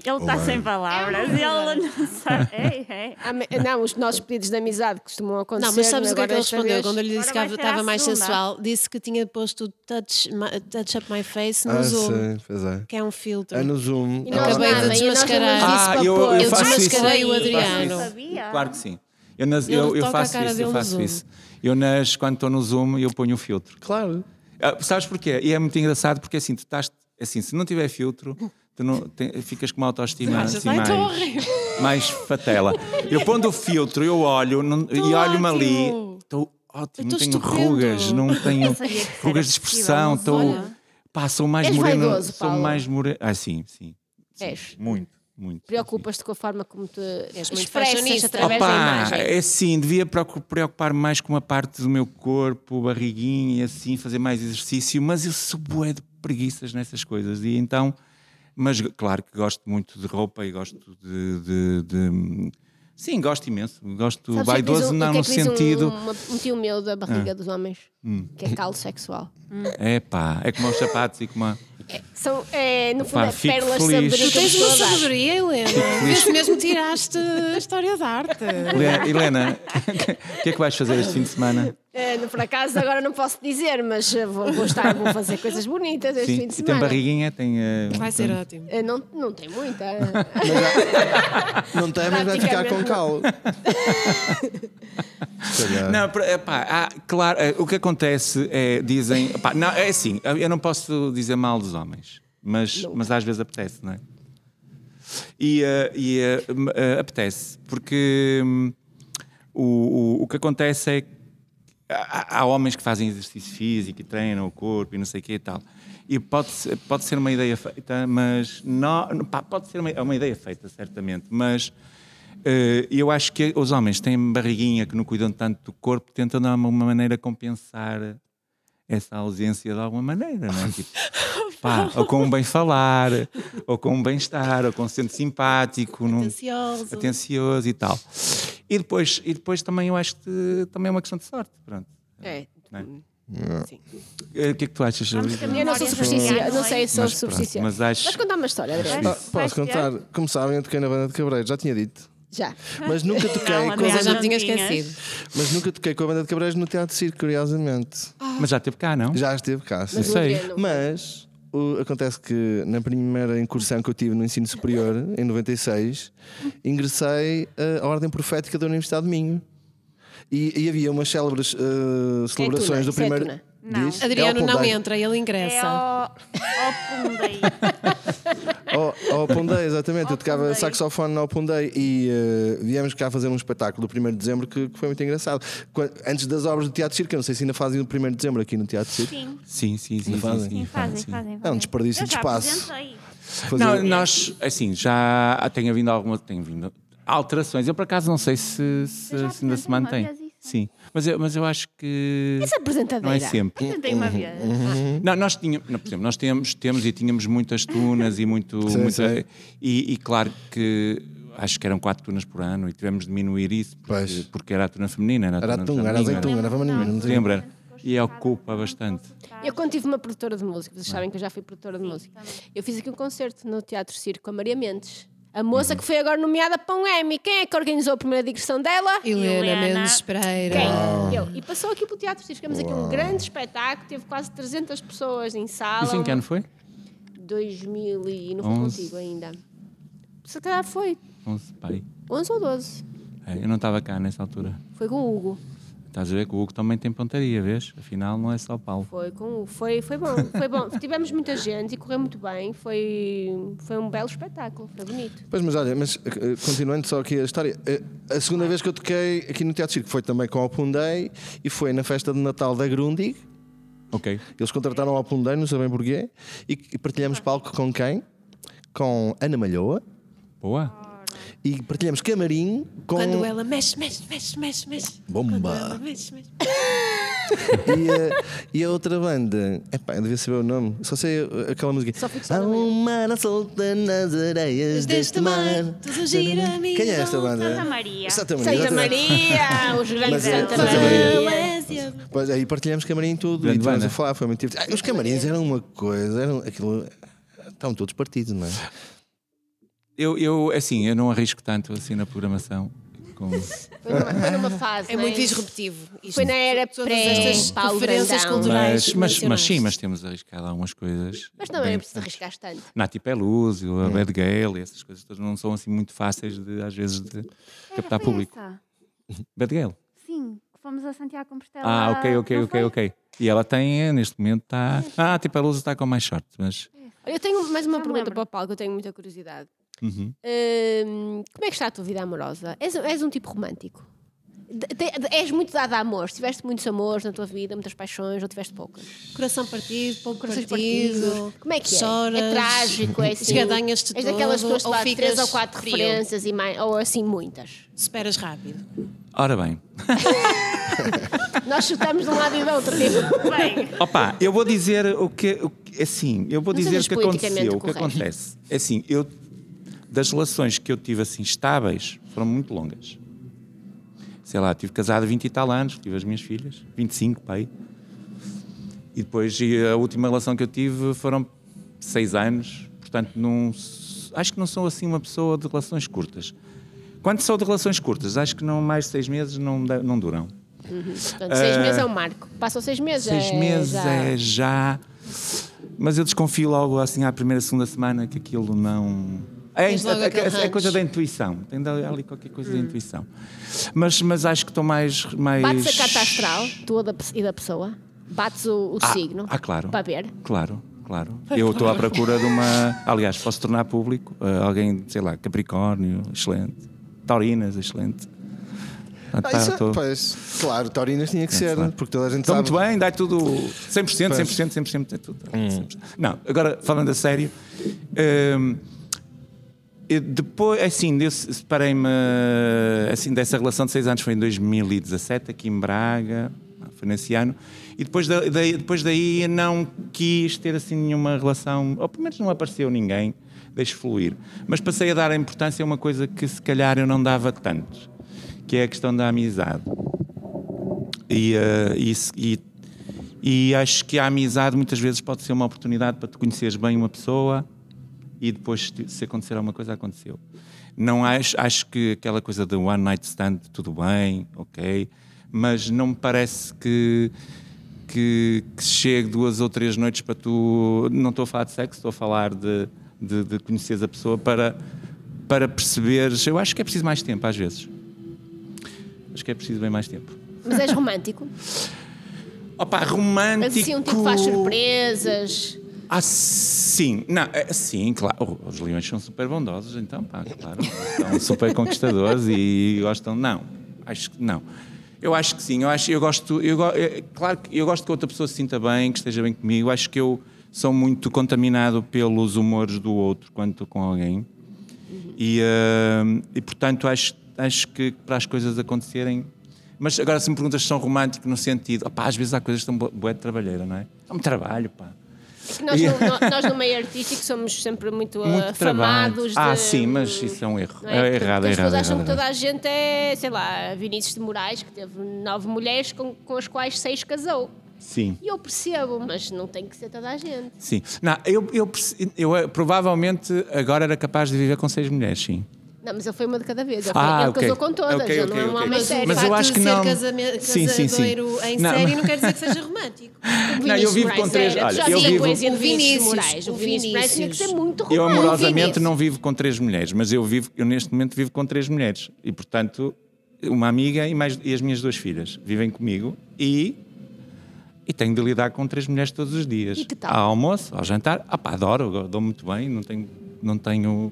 Speaker 5: Ele está sem palavras. Ele não sabe. É, é.
Speaker 2: Ah, me- Não, os nossos pedidos de amizade costumam acontecer.
Speaker 6: Não, mas sabes o que é que ele respondeu
Speaker 2: vez-
Speaker 6: quando eu lhe disse que
Speaker 5: Agora vai ser
Speaker 6: estava mais
Speaker 5: segunda.
Speaker 6: sensual? Disse que tinha posto o touch, my- touch up my face no
Speaker 3: Ah,
Speaker 6: Zoom,
Speaker 3: sim, pois é.
Speaker 6: que é um filtro.
Speaker 3: É no Zoom.
Speaker 2: E nós
Speaker 6: Acabei de
Speaker 2: nada, e nós não
Speaker 6: desmascarar.
Speaker 4: Ah,
Speaker 2: para
Speaker 4: eu-
Speaker 2: pôr.
Speaker 4: eu
Speaker 6: Eu
Speaker 4: faço isso.
Speaker 6: desmascarei o
Speaker 4: Faço
Speaker 6: Adriano.
Speaker 4: isso.
Speaker 5: Sabia?
Speaker 4: Claro que sim. Eu, nas,
Speaker 6: Ele
Speaker 4: eu, eu
Speaker 6: toca a
Speaker 4: faço
Speaker 6: cara
Speaker 4: isso, eu
Speaker 6: no
Speaker 4: faço
Speaker 6: Zoom.
Speaker 4: isso. Eu nas, quando estou no Zoom, eu ponho o filtro.
Speaker 3: Claro.
Speaker 4: Ah, sabes porquê? E é muito engraçado porque assim, tu estás, assim, se não tiver filtro, tu não, tem- ficas com uma autoestima
Speaker 6: Achas,
Speaker 4: assim,
Speaker 6: "Ai,
Speaker 4: mais,
Speaker 6: tô horrível."
Speaker 4: mais fatela. Eu pondo o filtro, eu olho não- e olho-me ali, estou ótimo,
Speaker 6: Eu
Speaker 4: não tenho
Speaker 6: estupendo.
Speaker 4: rugas, não tenho rugas de expressão, estou. Pá, sou mais
Speaker 2: És
Speaker 4: moreno.
Speaker 2: vaidoso,
Speaker 4: sou
Speaker 2: Paulo.
Speaker 4: mais moreno. Ah, sim, sim. sim.
Speaker 2: És.
Speaker 4: Muito, muito.
Speaker 2: Preocupas-te com a forma como te expressas através da
Speaker 4: Opa,
Speaker 2: imagem.
Speaker 4: é assim, devia preocu- preocupar-me mais com uma parte do meu corpo, barriguinha e assim, fazer mais exercício, mas eu sou bué de preguiças nessas coisas. E então, mas claro que gosto muito de roupa e gosto de. de- de- sim, gosto imenso. Gosto
Speaker 2: Sabes o que é
Speaker 4: vaidoso,
Speaker 2: um-
Speaker 4: não
Speaker 2: que é
Speaker 4: no
Speaker 2: que um-
Speaker 4: sentido.
Speaker 2: uma- Um, tio meu da barriga
Speaker 4: Ah.
Speaker 2: dos homens,
Speaker 4: Hum.
Speaker 2: que é calo sexual.
Speaker 4: É pá, é como os sapatos e como a.
Speaker 2: São, é, no fundo,
Speaker 4: Pá,
Speaker 2: é pérolas
Speaker 4: feliz.
Speaker 2: sabedoria
Speaker 6: Tu tens uma sabedoria, Helena. Vês mesmo tiraste a história da arte.
Speaker 4: Helena, Helena, o que é que vais fazer este fim de semana?
Speaker 2: É, por acaso agora não posso dizer, mas eh, vou, vou estar, vou fazer coisas bonitas este
Speaker 4: Sim,
Speaker 2: fim de
Speaker 4: e tem
Speaker 2: semana.
Speaker 4: barriguinha, tem. eh,
Speaker 6: Vai ser
Speaker 4: tem-
Speaker 6: ótimo.
Speaker 2: Eh, Não, não tem muita.
Speaker 3: Não tem, mas vai ficar com calhar.
Speaker 4: Não, epá, há- claro, o que acontece é, dizem, epá, não, é assim, eu não posso dizer mal dos homens, mas, mas às vezes apetece, não é? E, e, apetece, porque hum, o, o, o que acontece é que há, há homens que fazem exercício físico e treinam o corpo e não sei o que e tal. E pode, ser- pode ser uma ideia feita, mas não, pá, pode ser uma, é uma ideia feita, certamente, mas eh, eu acho que os homens têm barriguinha que não cuidam tanto do corpo, tentam de alguma maneira compensar essa ausência de alguma maneira, não é? Tipo, pá, ou com um bem falar, ou com um bem-estar, ou com um centro simpático, num-
Speaker 6: Atencioso.
Speaker 4: atencioso e tal. E depois, e depois também eu acho que também é uma questão de sorte. Pronto.
Speaker 2: É.
Speaker 4: Não é?
Speaker 2: Sim.
Speaker 4: Eh, O que é que tu achas
Speaker 5: caminhar.
Speaker 2: Eu não sou supersticiosa, não sei se sou supersticiosa.
Speaker 4: mas acho-
Speaker 2: Vais contar uma história, André?
Speaker 3: Ah, posso contar? Como sabem, eu toquei na banda de Cabreiro, já tinha dito.
Speaker 2: Já.
Speaker 3: Mas nunca toquei,
Speaker 5: Não,
Speaker 3: com, a
Speaker 6: já
Speaker 3: banda,
Speaker 6: tinha esquecido.
Speaker 3: mas nunca toquei com a banda de Cabreiros no Teatro Circo, curiosamente.
Speaker 4: Mas já teve cá, não?
Speaker 3: Já esteve cá, sim.
Speaker 2: Mas
Speaker 4: sei.
Speaker 3: Mas o- acontece que na primeira incursão que eu tive no ensino superior, em 96, ingressei eh, à Ordem Profética da Universidade de Minho. E, e havia umas célebres eh, celebrações
Speaker 2: tuna,
Speaker 3: do
Speaker 2: é
Speaker 3: primeiro.
Speaker 2: tuna.
Speaker 5: Não.
Speaker 3: Diz?
Speaker 6: Adriano
Speaker 3: É
Speaker 6: não entra, ele
Speaker 5: É
Speaker 6: ingressa.
Speaker 5: ao, ao Pundei.
Speaker 3: Ao, ao Pondei, exatamente. Eu tocava saxofone ao Pondei e eh, viemos cá fazer um espetáculo do 1 de dezembro que, que foi muito engraçado. Qua- Antes das obras do Teatro Circo, eu não sei se ainda fazem o 1 de dezembro aqui no Teatro Circo.
Speaker 5: Sim,
Speaker 4: Sim, sim, sim. Sim,
Speaker 3: fazem?
Speaker 4: sim,
Speaker 5: fazem,
Speaker 4: sim.
Speaker 5: fazem.
Speaker 3: É um desperdício de espaço. Fazer-
Speaker 4: Não, nós, assim, já tenho havido alguma. Tenho vindo alterações. Eu, por acaso, não sei se, se, se ainda se mantém. Sim, mas eu, mas eu acho que.
Speaker 2: Essa apresentadeira.
Speaker 4: Não é sempre.
Speaker 5: Apresentei uma vez.
Speaker 4: Não, nós tínhamos, não, por exemplo, nós temos, temos e tínhamos muitas tunas e muito.
Speaker 3: Sim,
Speaker 4: muita-
Speaker 3: sim.
Speaker 4: E, e claro que acho que eram quatro tunas por ano e tivemos de diminuir isso porque, porque era a tuna feminina. Era a
Speaker 3: Era
Speaker 4: tuna
Speaker 3: atum, era
Speaker 4: feminina,
Speaker 3: azeitona, era vaninho. Não sei.
Speaker 4: Lembra? E ocupa bastante.
Speaker 2: Eu quando tive uma produtora de música, vocês sabem que eu já fui produtora de música, eu fiz aqui um concerto no Teatro Circo com a Maria Mendes. A moça
Speaker 3: Uhum.
Speaker 2: que foi agora nomeada para um Emmy. Quem é que organizou a primeira digressão dela?
Speaker 6: Helena
Speaker 5: Helena.
Speaker 6: Mendes Pereira.
Speaker 2: Quem? Eu. E passou aqui pelo Teatro. Ficamos aqui um grande espetáculo. Teve quase 300 pessoas em sala.
Speaker 4: Isso em que ano foi?
Speaker 2: 2000 e não foi
Speaker 4: Onze.
Speaker 2: contigo ainda. Se calhar foi
Speaker 4: 11, pai.
Speaker 2: 11 ou 12.
Speaker 4: É, eu não estava cá nessa altura.
Speaker 2: Foi com o Hugo.
Speaker 4: Estás a ver que o Hugo também tem pontaria, vês? Afinal, não é só o Paulo.
Speaker 2: Foi, com, foi, foi bom, foi bom. Tivemos muita gente e correu muito bem. Foi, foi um belo espetáculo, foi bonito.
Speaker 3: Pois, mas olha, mas eh, continuando só aqui a história, eh, a segunda vez que eu toquei aqui no Teatro Circo foi também com o Day e foi na festa de Natal da Grundig.
Speaker 4: Ok.
Speaker 3: Eles contrataram o Day, não sabem porquê, e e partilhamos palco com quem? Com Ana Malhoa
Speaker 4: Boa.
Speaker 3: E partilhamos camarim com.
Speaker 6: Quando ela mexe, mexe, mexe, mexe, mexe.
Speaker 3: Bomba.
Speaker 6: Mexe, mexe.
Speaker 3: E a, e a outra banda, epá, eu devia saber o nome, só sei aquela música.
Speaker 2: Só
Speaker 3: Há
Speaker 2: na
Speaker 3: um solta nas areias deste
Speaker 6: Deste
Speaker 3: mar.
Speaker 6: mar, tudo gira
Speaker 3: Quem é esta banda?
Speaker 5: Santa Maria.
Speaker 3: Santa Maria.
Speaker 2: Santa. Maria, os grandes
Speaker 3: é-
Speaker 2: Santa
Speaker 3: Santa
Speaker 2: Maria.
Speaker 3: Pois aí partilhamos camarim e tudo
Speaker 4: Grande
Speaker 3: e estivemos
Speaker 4: banda.
Speaker 3: a falar, foi muito divertido. Ah, os camarins eram uma coisa, eram aquilo. Estavam todos partidos, não é?
Speaker 4: Eu, eu, assim, eu não arrisco tanto assim na programação. Com...
Speaker 2: Foi numa, foi numa fase.
Speaker 6: É
Speaker 2: não
Speaker 6: muito disruptivo. Isto.
Speaker 2: Foi na era
Speaker 6: Todas estas
Speaker 2: pré-Paulo
Speaker 6: referências
Speaker 2: Brandão.
Speaker 6: culturais.
Speaker 4: Mas, mas, mas sim, mas temos arriscado algumas coisas.
Speaker 2: Mas também
Speaker 4: bem
Speaker 2: é preciso arriscar tanto.
Speaker 4: Nati Pelúzio, a Bad Gale, essas coisas todas não são assim muito fáceis de, às vezes, de captar
Speaker 5: É, foi
Speaker 4: público.
Speaker 5: essa.
Speaker 4: Bad Gale.
Speaker 5: Sim, que fomos a Santiago Compostela.
Speaker 4: Ah, ok, ok,
Speaker 5: não
Speaker 4: ok, ok. E ela tem, neste momento, está. Ah, a Pelúzio está com mais sorte, mas.
Speaker 2: Eu tenho mais uma pergunta
Speaker 5: lembro.
Speaker 2: para o Paulo que eu tenho muita curiosidade.
Speaker 4: Uhum.
Speaker 2: Hum, como é que está a tua vida amorosa? És, és um tipo romântico? De- de- de- és muito dado a amores? Tiveste muitos amores na tua vida, muitas paixões, ou tiveste poucas?
Speaker 6: Coração partido, pouco
Speaker 2: Corações
Speaker 6: partido.
Speaker 2: Como é que é?
Speaker 6: Choras,
Speaker 2: É trágico, é assim.
Speaker 6: esgadanhas-te
Speaker 2: És daquelas pessoas que lá de três ou quatro
Speaker 6: frio.
Speaker 2: referências e mais, ou assim muitas.
Speaker 6: Superas rápido.
Speaker 4: Ora bem.
Speaker 2: Nós chutamos de um lado e do outro. Tipo.
Speaker 5: Bem,
Speaker 4: Opa, eu vou dizer o que. O assim, eu vou
Speaker 2: Não
Speaker 4: dizer o que aconteceu. O que acontece? É assim, eu. Das relações que eu tive assim estáveis foram muito longas. Sei lá, tive casado há 20 e tal anos, tive as minhas filhas, 25, pai. E depois e a última relação que eu tive foram 6 anos, portanto, não, acho que não sou assim uma pessoa de relações curtas. Quando sou de relações curtas, acho que não mais de 6 meses não, não duram.
Speaker 2: Portanto, seis
Speaker 4: Ah,
Speaker 2: meses é um marco. Passam seis meses.
Speaker 4: Seis
Speaker 2: é
Speaker 4: meses
Speaker 2: já-
Speaker 4: é já. Mas eu desconfio logo assim à primeira, segunda semana que aquilo não. É, é, é- é coisa da intuição. Tem ali qualquer coisa da intuição. Mas, mas acho que estou mais. mais...
Speaker 2: Bates a carta astral, tua da pe- e da pessoa. Bates o, o
Speaker 4: Ah,
Speaker 2: signo.
Speaker 4: ah, claro.
Speaker 2: Para ver.
Speaker 4: Claro, claro. Eu estou à procura de uma. Aliás, posso tornar público eh, alguém, sei lá, Capricórnio, excelente. Taurinas, excelente. Ah,
Speaker 3: Ah,
Speaker 4: tá,
Speaker 3: isso é-
Speaker 4: tô-
Speaker 3: pois, claro, Taurinas tinha que ser,
Speaker 4: claro.
Speaker 3: porque toda a gente sabe.
Speaker 4: muito bem, dá tudo 100%,
Speaker 3: Pois.
Speaker 4: 100%, 100%, é tudo. 100%. Não, agora falando a sério, hum, depois, assim, eu separei-me assim, dessa relação de seis anos, foi em 2017, aqui em Braga, foi nesse ano, e depois, da- daí, depois daí não quis ter assim nenhuma relação, ou pelo menos não apareceu ninguém, deixo fluir. Mas passei a dar a importância a uma coisa que se calhar eu não dava tanto, que é a questão da amizade. E, eh, isso- e, e acho que a amizade muitas vezes pode ser uma oportunidade para tu conheceres bem uma pessoa e depois, se acontecer alguma coisa, aconteceu. Não acho, acho que aquela coisa do one night stand, tudo bem, ok, mas não me parece que, que, que chegue duas ou três noites para tu. Não estou a falar de sexo, estou a falar de, de, de conheceres a pessoa para, para perceberes. Eu acho que é preciso mais tempo, às vezes. Acho que é preciso bem mais tempo.
Speaker 2: Mas és romântico.
Speaker 4: Opa, romântico.
Speaker 2: Mas assim, um tipo faz surpresas.
Speaker 4: Ah, sim. Não, é, sim, claro. Oh, Os leões são super bondosos, então, pá, claro. São super conquistadores e gostam. Não, acho que não. Eu acho que sim. Eu acho, eu gosto. Eu, é, claro que eu gosto que outra pessoa se sinta bem, que esteja bem comigo. Eu acho que eu sou muito contaminado pelos humores do outro quando estou com alguém. E, ah, e portanto, acho, acho que para as coisas acontecerem. Mas agora, se me perguntas se são romântico no sentido, opá, às vezes há coisas que estão bué de trabalheira, não é? É um trabalho, pá.
Speaker 2: Que Nós, no, no- nós no meio artístico somos sempre muito,
Speaker 4: Muito trabalho.
Speaker 2: afamados de...
Speaker 4: Ah, sim, mas isso é um erro.
Speaker 2: não
Speaker 4: É,
Speaker 2: é?
Speaker 4: errado, é
Speaker 2: As pessoas
Speaker 4: errado. é
Speaker 2: acham que
Speaker 4: errado.
Speaker 2: toda a gente é, sei lá, Vinícius de Moraes, que teve nove mulheres com, com as quais seis casou.
Speaker 4: Sim,
Speaker 2: E eu percebo, mas não tem que ser toda a gente.
Speaker 4: sim. Não, eu, eu, perce- eu, eh, provavelmente agora era capaz de viver com seis mulheres, sim.
Speaker 2: Não, mas ele foi uma de cada vez. Ele, foi-
Speaker 4: Ah,
Speaker 2: ele
Speaker 4: ok.
Speaker 2: casou com todas,
Speaker 4: Ok,
Speaker 2: ele
Speaker 4: ok,
Speaker 2: não é um homem
Speaker 6: Mas,
Speaker 2: sério.
Speaker 4: Mas eu acho que não-
Speaker 6: ser casame-
Speaker 4: Sim, sim, sim.
Speaker 6: em
Speaker 4: Não,
Speaker 6: série não quer dizer que seja romântico.
Speaker 2: O
Speaker 4: Não, eu vivo
Speaker 2: Moraes
Speaker 4: com três- olha,
Speaker 2: já
Speaker 4: eu
Speaker 2: vi a
Speaker 4: vivo-
Speaker 2: poesia do
Speaker 6: O
Speaker 2: Vinícius Moraes. O Vinícius Moraes tinha que ser muito
Speaker 4: Eu
Speaker 2: romântico.
Speaker 4: amorosamente
Speaker 6: Vinícius.
Speaker 4: não vivo com três mulheres, mas eu vivo, eu neste momento vivo com três mulheres. E portanto, uma amiga e, mais, e as minhas duas filhas vivem comigo e, e tenho de lidar com três mulheres todos os dias.
Speaker 2: E que tal?
Speaker 4: Ao almoço, ao jantar. Ah, pá, adoro, dou muito bem, não tenho. Não tenho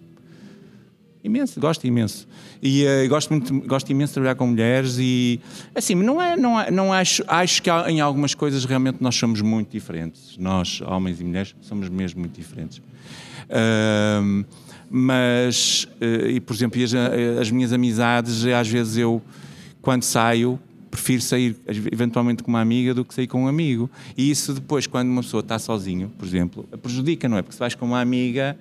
Speaker 4: Imenso, gosto imenso. E eh, gosto, muito, gosto imenso de trabalhar com mulheres e assim, não é, não, é, não acho, acho que em algumas coisas realmente nós somos muito diferentes. Nós, homens e mulheres, somos mesmo muito diferentes. Ahm, mas, eh, e por exemplo, as, eh, as minhas amizades, às vezes eu, quando saio, prefiro sair eventualmente com uma amiga do que sair com um amigo. E isso depois, quando uma pessoa está sozinho, por exemplo, prejudica, não é? Porque se vais com uma amiga,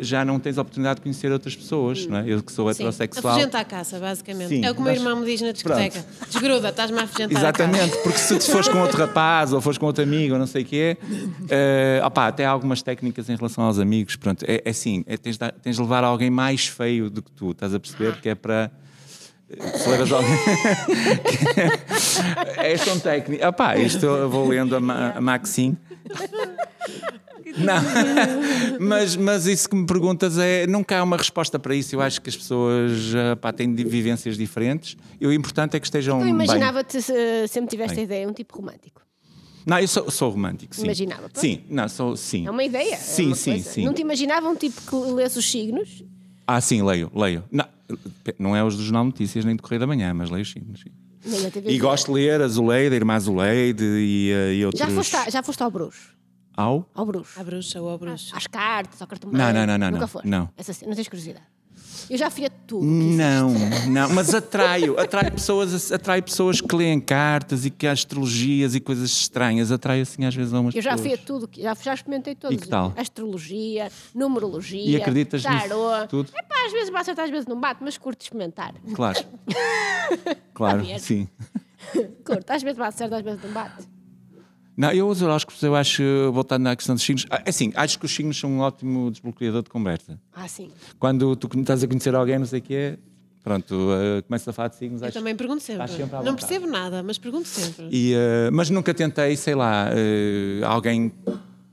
Speaker 4: já não tens a oportunidade de conhecer outras pessoas, não é? Eu que sou
Speaker 6: Sim,
Speaker 4: heterossexual.
Speaker 6: Afugenta à caça, basicamente.
Speaker 4: Sim,
Speaker 6: é o que o meu irmão me diz na discoteca. Desgruda, estás-me a afugentar.
Speaker 4: Exatamente, porque se tu fores com outro rapaz ou fores com outro amigo ou não sei o quê, eh, opá, até há algumas técnicas em relação aos amigos. Pronto, é, é assim, é, tens, de, tens de levar alguém mais feio do que tu, estás a perceber? Que é para. Se levas alguém. é são técnicas. Opá, isto eu vou lendo a, Ma- a Maxine. Não, mas, mas isso que me perguntas é. Nunca há uma resposta para isso. Eu acho que as pessoas eh, pá, têm vivências diferentes e o importante é que estejam.
Speaker 2: Eu imaginava-te, se- sempre tiveste a
Speaker 4: Bem.
Speaker 2: ideia, um tipo romântico.
Speaker 4: Não, eu sou, sou romântico, sim.
Speaker 2: Imaginava, pronto.
Speaker 4: Sim, não, sou, sim.
Speaker 2: É uma ideia. é
Speaker 4: Sim,
Speaker 2: uma
Speaker 4: sim,
Speaker 2: coisa.
Speaker 4: sim.
Speaker 2: Não te imaginava um tipo que lesse os signos?
Speaker 4: Ah, sim, leio, leio. Não, não é os do Jornal Notícias nem do Correio da Manhã, mas leio sim. sim. E gosto de ler a Zuleide, a irmã Zuleide e, eh, e outros.
Speaker 2: já, foste a- já foste ao bruxo?
Speaker 4: Ao?
Speaker 2: Ao bruxo?
Speaker 6: À bruxa ou ao bruxo.
Speaker 2: Às cartas, ao cartão
Speaker 4: Não, não, não, não,
Speaker 2: Nunca
Speaker 4: não,
Speaker 2: foste?
Speaker 4: não.
Speaker 2: Essa, não tens curiosidade? Eu já fui a tudo.
Speaker 4: Não, não, mas atraio, atraio pessoas, atraio pessoas que leem cartas e que há astrologias e coisas estranhas, atraio assim às vezes a umas
Speaker 2: Eu já
Speaker 4: pessoas.
Speaker 2: fui a tudo, que- já, já experimentei todos.
Speaker 4: E que tal?
Speaker 2: Astrologia, numerologia,
Speaker 4: E acreditas nisso
Speaker 2: tarô.
Speaker 4: tudo?
Speaker 2: É pá, às vezes acertar, às vezes não bate, mas curto experimentar.
Speaker 4: Claro. Claro, sim.
Speaker 2: Curto, às vezes bate certo, às vezes não bate.
Speaker 4: Não, eu os horóscopos, eu acho, voltando à questão dos signos, ah, assim, acho que os signos são um ótimo desbloqueador de conversa.
Speaker 2: Ah, sim.
Speaker 4: Quando tu estás a conhecer alguém, não sei o quê, pronto, uh, começas a falar de signos.
Speaker 6: Eu
Speaker 4: acho-
Speaker 6: também pergunto sempre.
Speaker 4: Sempre
Speaker 6: Não percebo nada, mas pergunto sempre.
Speaker 4: E, uh, mas nunca tentei, sei lá, uh, alguém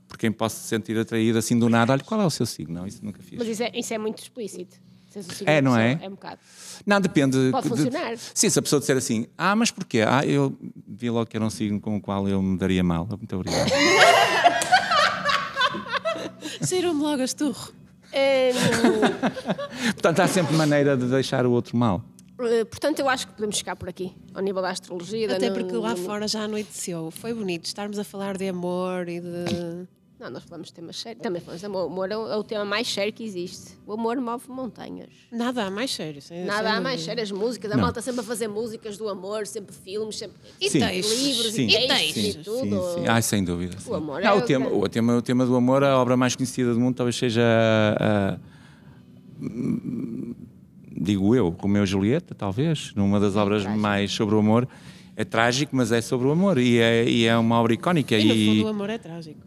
Speaker 4: por quem posso sentir atraído assim do nada. Olha, qual é o seu signo? Não, isso nunca fiz.
Speaker 2: Mas isso é, isso é muito explícito.
Speaker 4: É, não é?
Speaker 2: É um bocado.
Speaker 4: Não, depende.
Speaker 2: Pode
Speaker 4: de-
Speaker 2: funcionar.
Speaker 4: Sim, se a pessoa disser assim, ah, mas porquê? Ah, eu vi logo que era um signo com o qual eu me daria mal. Muito obrigado.
Speaker 6: Cheiram-me logo a esturro.
Speaker 2: Eh,
Speaker 4: Portanto, há sempre maneira de deixar o outro mal.
Speaker 2: eh, portanto, eu acho que podemos chegar por aqui, ao nível da astrologia.
Speaker 6: Até porque lá fora já anoiteceu. Foi bonito estarmos a falar de amor e de.
Speaker 2: Não, nós falamos de temas sérios. Também falamos de amor. O amor é o, é o tema mais sério que existe. O amor move montanhas.
Speaker 6: Nada há mais sério. sem-
Speaker 2: Nada
Speaker 6: sem
Speaker 2: há mais sério. As músicas, a
Speaker 4: Não.
Speaker 2: malta sempre a fazer músicas do amor, sempre filmes, sempre
Speaker 6: E
Speaker 4: Sim.
Speaker 6: textos.
Speaker 2: livros
Speaker 4: Sim.
Speaker 2: e textos
Speaker 6: textos.
Speaker 2: e
Speaker 4: Sim,
Speaker 2: tudo.
Speaker 4: sim. Ah, sem dúvida. sim.
Speaker 2: amor
Speaker 4: Não,
Speaker 2: é
Speaker 4: o,
Speaker 2: o
Speaker 4: tema,
Speaker 2: grande.
Speaker 4: o, tema, o tema do amor, a obra mais conhecida do mundo, talvez seja. a- a- digo eu, Romeu e Julieta, talvez, numa das obras
Speaker 2: trágico.
Speaker 4: mais sobre o amor. É trágico, mas é sobre o amor e é, e é uma obra icónica.
Speaker 6: E no
Speaker 4: E,
Speaker 6: fundo o amor é trágico.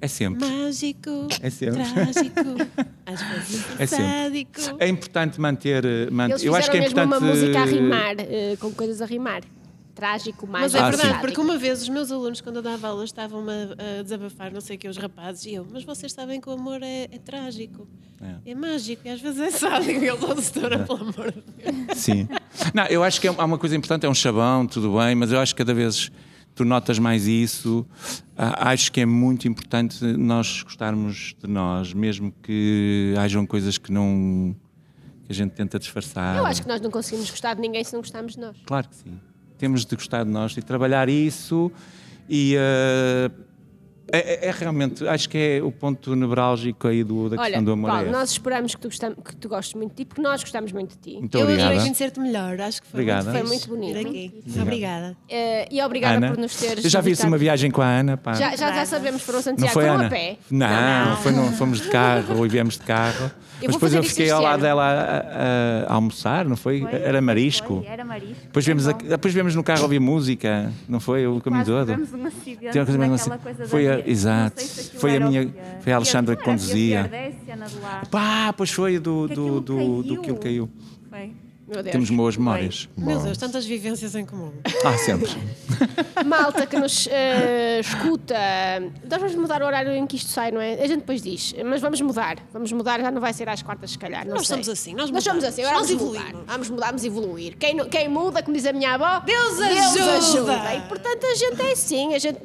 Speaker 4: É sempre.
Speaker 6: Mágico,
Speaker 4: É sempre.
Speaker 6: trágico, às vezes
Speaker 4: É sempre.
Speaker 6: sádico.
Speaker 4: É importante manter. eh, manter
Speaker 2: Eles
Speaker 4: eu acho que é
Speaker 2: mesmo
Speaker 4: importante.
Speaker 2: uma música a rimar, eh, com coisas a rimar. Trágico,
Speaker 6: Mas
Speaker 2: mágico.
Speaker 6: é
Speaker 4: Ah,
Speaker 6: verdade, porque uma vez os meus alunos, quando eu dava aulas, estavam a, a desabafar, não sei o que, os rapazes, e eu, mas vocês sabem que o amor é, é trágico, é. mágico e às vezes é sádico. E eles, oh, doutora, pelo amor de Deus.
Speaker 4: Sim. Não, eu acho que é- há uma coisa importante, é um chavão, tudo bem, mas eu acho que cada vez tu notas mais isso. Ah, Acho que é muito importante nós gostarmos de nós, mesmo que hajam coisas que não. que a gente tenta disfarçar.
Speaker 2: Eu acho que nós não conseguimos gostar de ninguém se não gostarmos de nós.
Speaker 4: Claro que sim. Temos de gostar de nós e trabalhar isso e. ah, é, é- é realmente, acho que é o ponto nevrálgico aí do, da
Speaker 2: Olha,
Speaker 4: questão do amor.
Speaker 2: Paulo,
Speaker 4: é
Speaker 2: nós esperamos que tu, gostam- que tu gostes muito de ti, porque nós gostamos muito de ti.
Speaker 4: Muito
Speaker 6: eu
Speaker 4: obrigada.
Speaker 6: adorei conhecer-te melhor, acho que foi
Speaker 4: Obrigada.
Speaker 6: muito,
Speaker 2: Foi muito bonito.
Speaker 6: aqui. Obrigada.
Speaker 2: Eh, e obrigada
Speaker 4: Ana,
Speaker 2: por nos teres.
Speaker 4: eu já
Speaker 2: visitado.
Speaker 4: uma viagem com a Ana. Pá.
Speaker 2: Já, já, já sabemos, foram
Speaker 4: Não
Speaker 2: Santiago.
Speaker 4: foi
Speaker 2: foram
Speaker 4: Ana?
Speaker 2: a pé.
Speaker 4: Não, Foi no- fomos de carro e viemos de carro. Mas depois eu fiquei ao lado dela a, a- a almoçar, não foi?
Speaker 5: Foi,
Speaker 4: Era marisco.
Speaker 5: Foi, era marisco.
Speaker 4: Depois viemos, a- depois viemos no carro ouvir música, não foi? O caminho todo.
Speaker 5: tivemos um acidente
Speaker 4: Foi a- exato.
Speaker 5: se
Speaker 4: Foi a minha- foi a Alexandra que conduzia. Pá, pois foi do,
Speaker 5: Que
Speaker 4: do, do, do que ele caiu.
Speaker 5: Foi.
Speaker 2: Deus.
Speaker 4: Temos boas memórias.
Speaker 6: Meu Deus, tantas vivências em comum.
Speaker 4: Ah, sempre.
Speaker 2: Malta que nos eh, escuta, nós vamos mudar o horário em que isto sai, não é? A gente depois diz, mas vamos mudar. Vamos mudar, já não vai ser às quartas, se calhar. Não
Speaker 6: Nós
Speaker 2: sei.
Speaker 6: somos assim, nós
Speaker 2: Nós somos
Speaker 6: mudamos,
Speaker 2: assim, agora
Speaker 6: nós
Speaker 2: vamos mudar.
Speaker 6: evoluímos.
Speaker 2: Vamos mudar, vamos evoluir. Quem, não- quem muda, como diz a minha avó,
Speaker 6: Deus ajuda.
Speaker 2: E portanto a gente é assim, a gente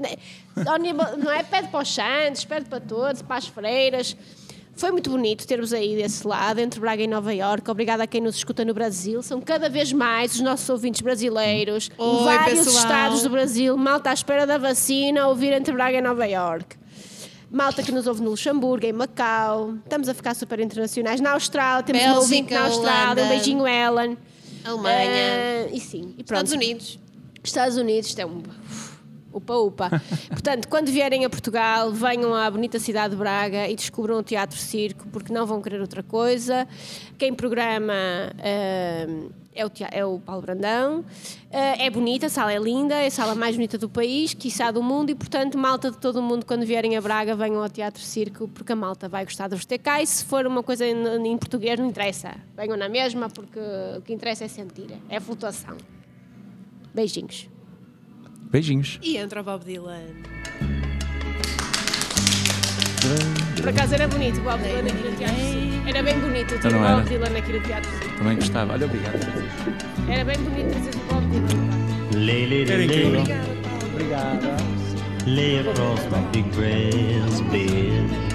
Speaker 2: ao nível- não é? Pede para os santos, pede para todos, para as freiras. Foi muito bonito termos aí desse lado, entre Braga e Nova Iorque. Obrigada a quem nos escuta no Brasil. São cada vez mais os nossos ouvintes brasileiros. em
Speaker 6: Oi,
Speaker 2: vários
Speaker 6: pessoal.
Speaker 2: estados do Brasil. Malta à espera da vacina, ouvir entre Braga e Nova Iorque. Malta que nos ouve no Luxemburgo, em Macau. Estamos a ficar super internacionais. Na Austrália, temos uma
Speaker 6: Bélgica,
Speaker 2: ouvinte na Austrália.
Speaker 6: Holanda.
Speaker 2: Um beijinho, Ellen.
Speaker 6: Alemanha.
Speaker 2: Eh, e sim, e pronto.
Speaker 6: Estados Unidos.
Speaker 2: Estados Unidos, isto é um. Upa, upa. Portanto, quando vierem a Portugal, venham à bonita cidade de Braga e descubram o Teatro Circo, porque não vão querer outra coisa. Quem programa eh, é, o tea- é o Paulo Brandão. Eh, é bonita, a sala é linda, é a sala mais bonita do país, quiçá do mundo, e portanto, malta de todo o mundo, quando vierem a Braga, venham ao Teatro Circo, porque a malta vai gostar de vos ter cá. E se for uma coisa em, em português, não interessa. Venham na mesma, porque o que interessa é sentir, é flutuação. Beijinhos.
Speaker 4: Beijinhos.
Speaker 6: E entra o Bob Dylan.
Speaker 2: Por acaso era bonito o Bob Dylan aqui no Teatro. Era bem bonito ter
Speaker 4: Não
Speaker 2: o? Bob Dylan aqui no Teatro.
Speaker 4: Também gostava. Olha, obrigado.
Speaker 2: Era bem bonito trazer o Bob Dylan.
Speaker 1: Lay, lay,
Speaker 4: Era
Speaker 1: lay,
Speaker 4: incrível.
Speaker 1: lay. Lay across my big brass bed.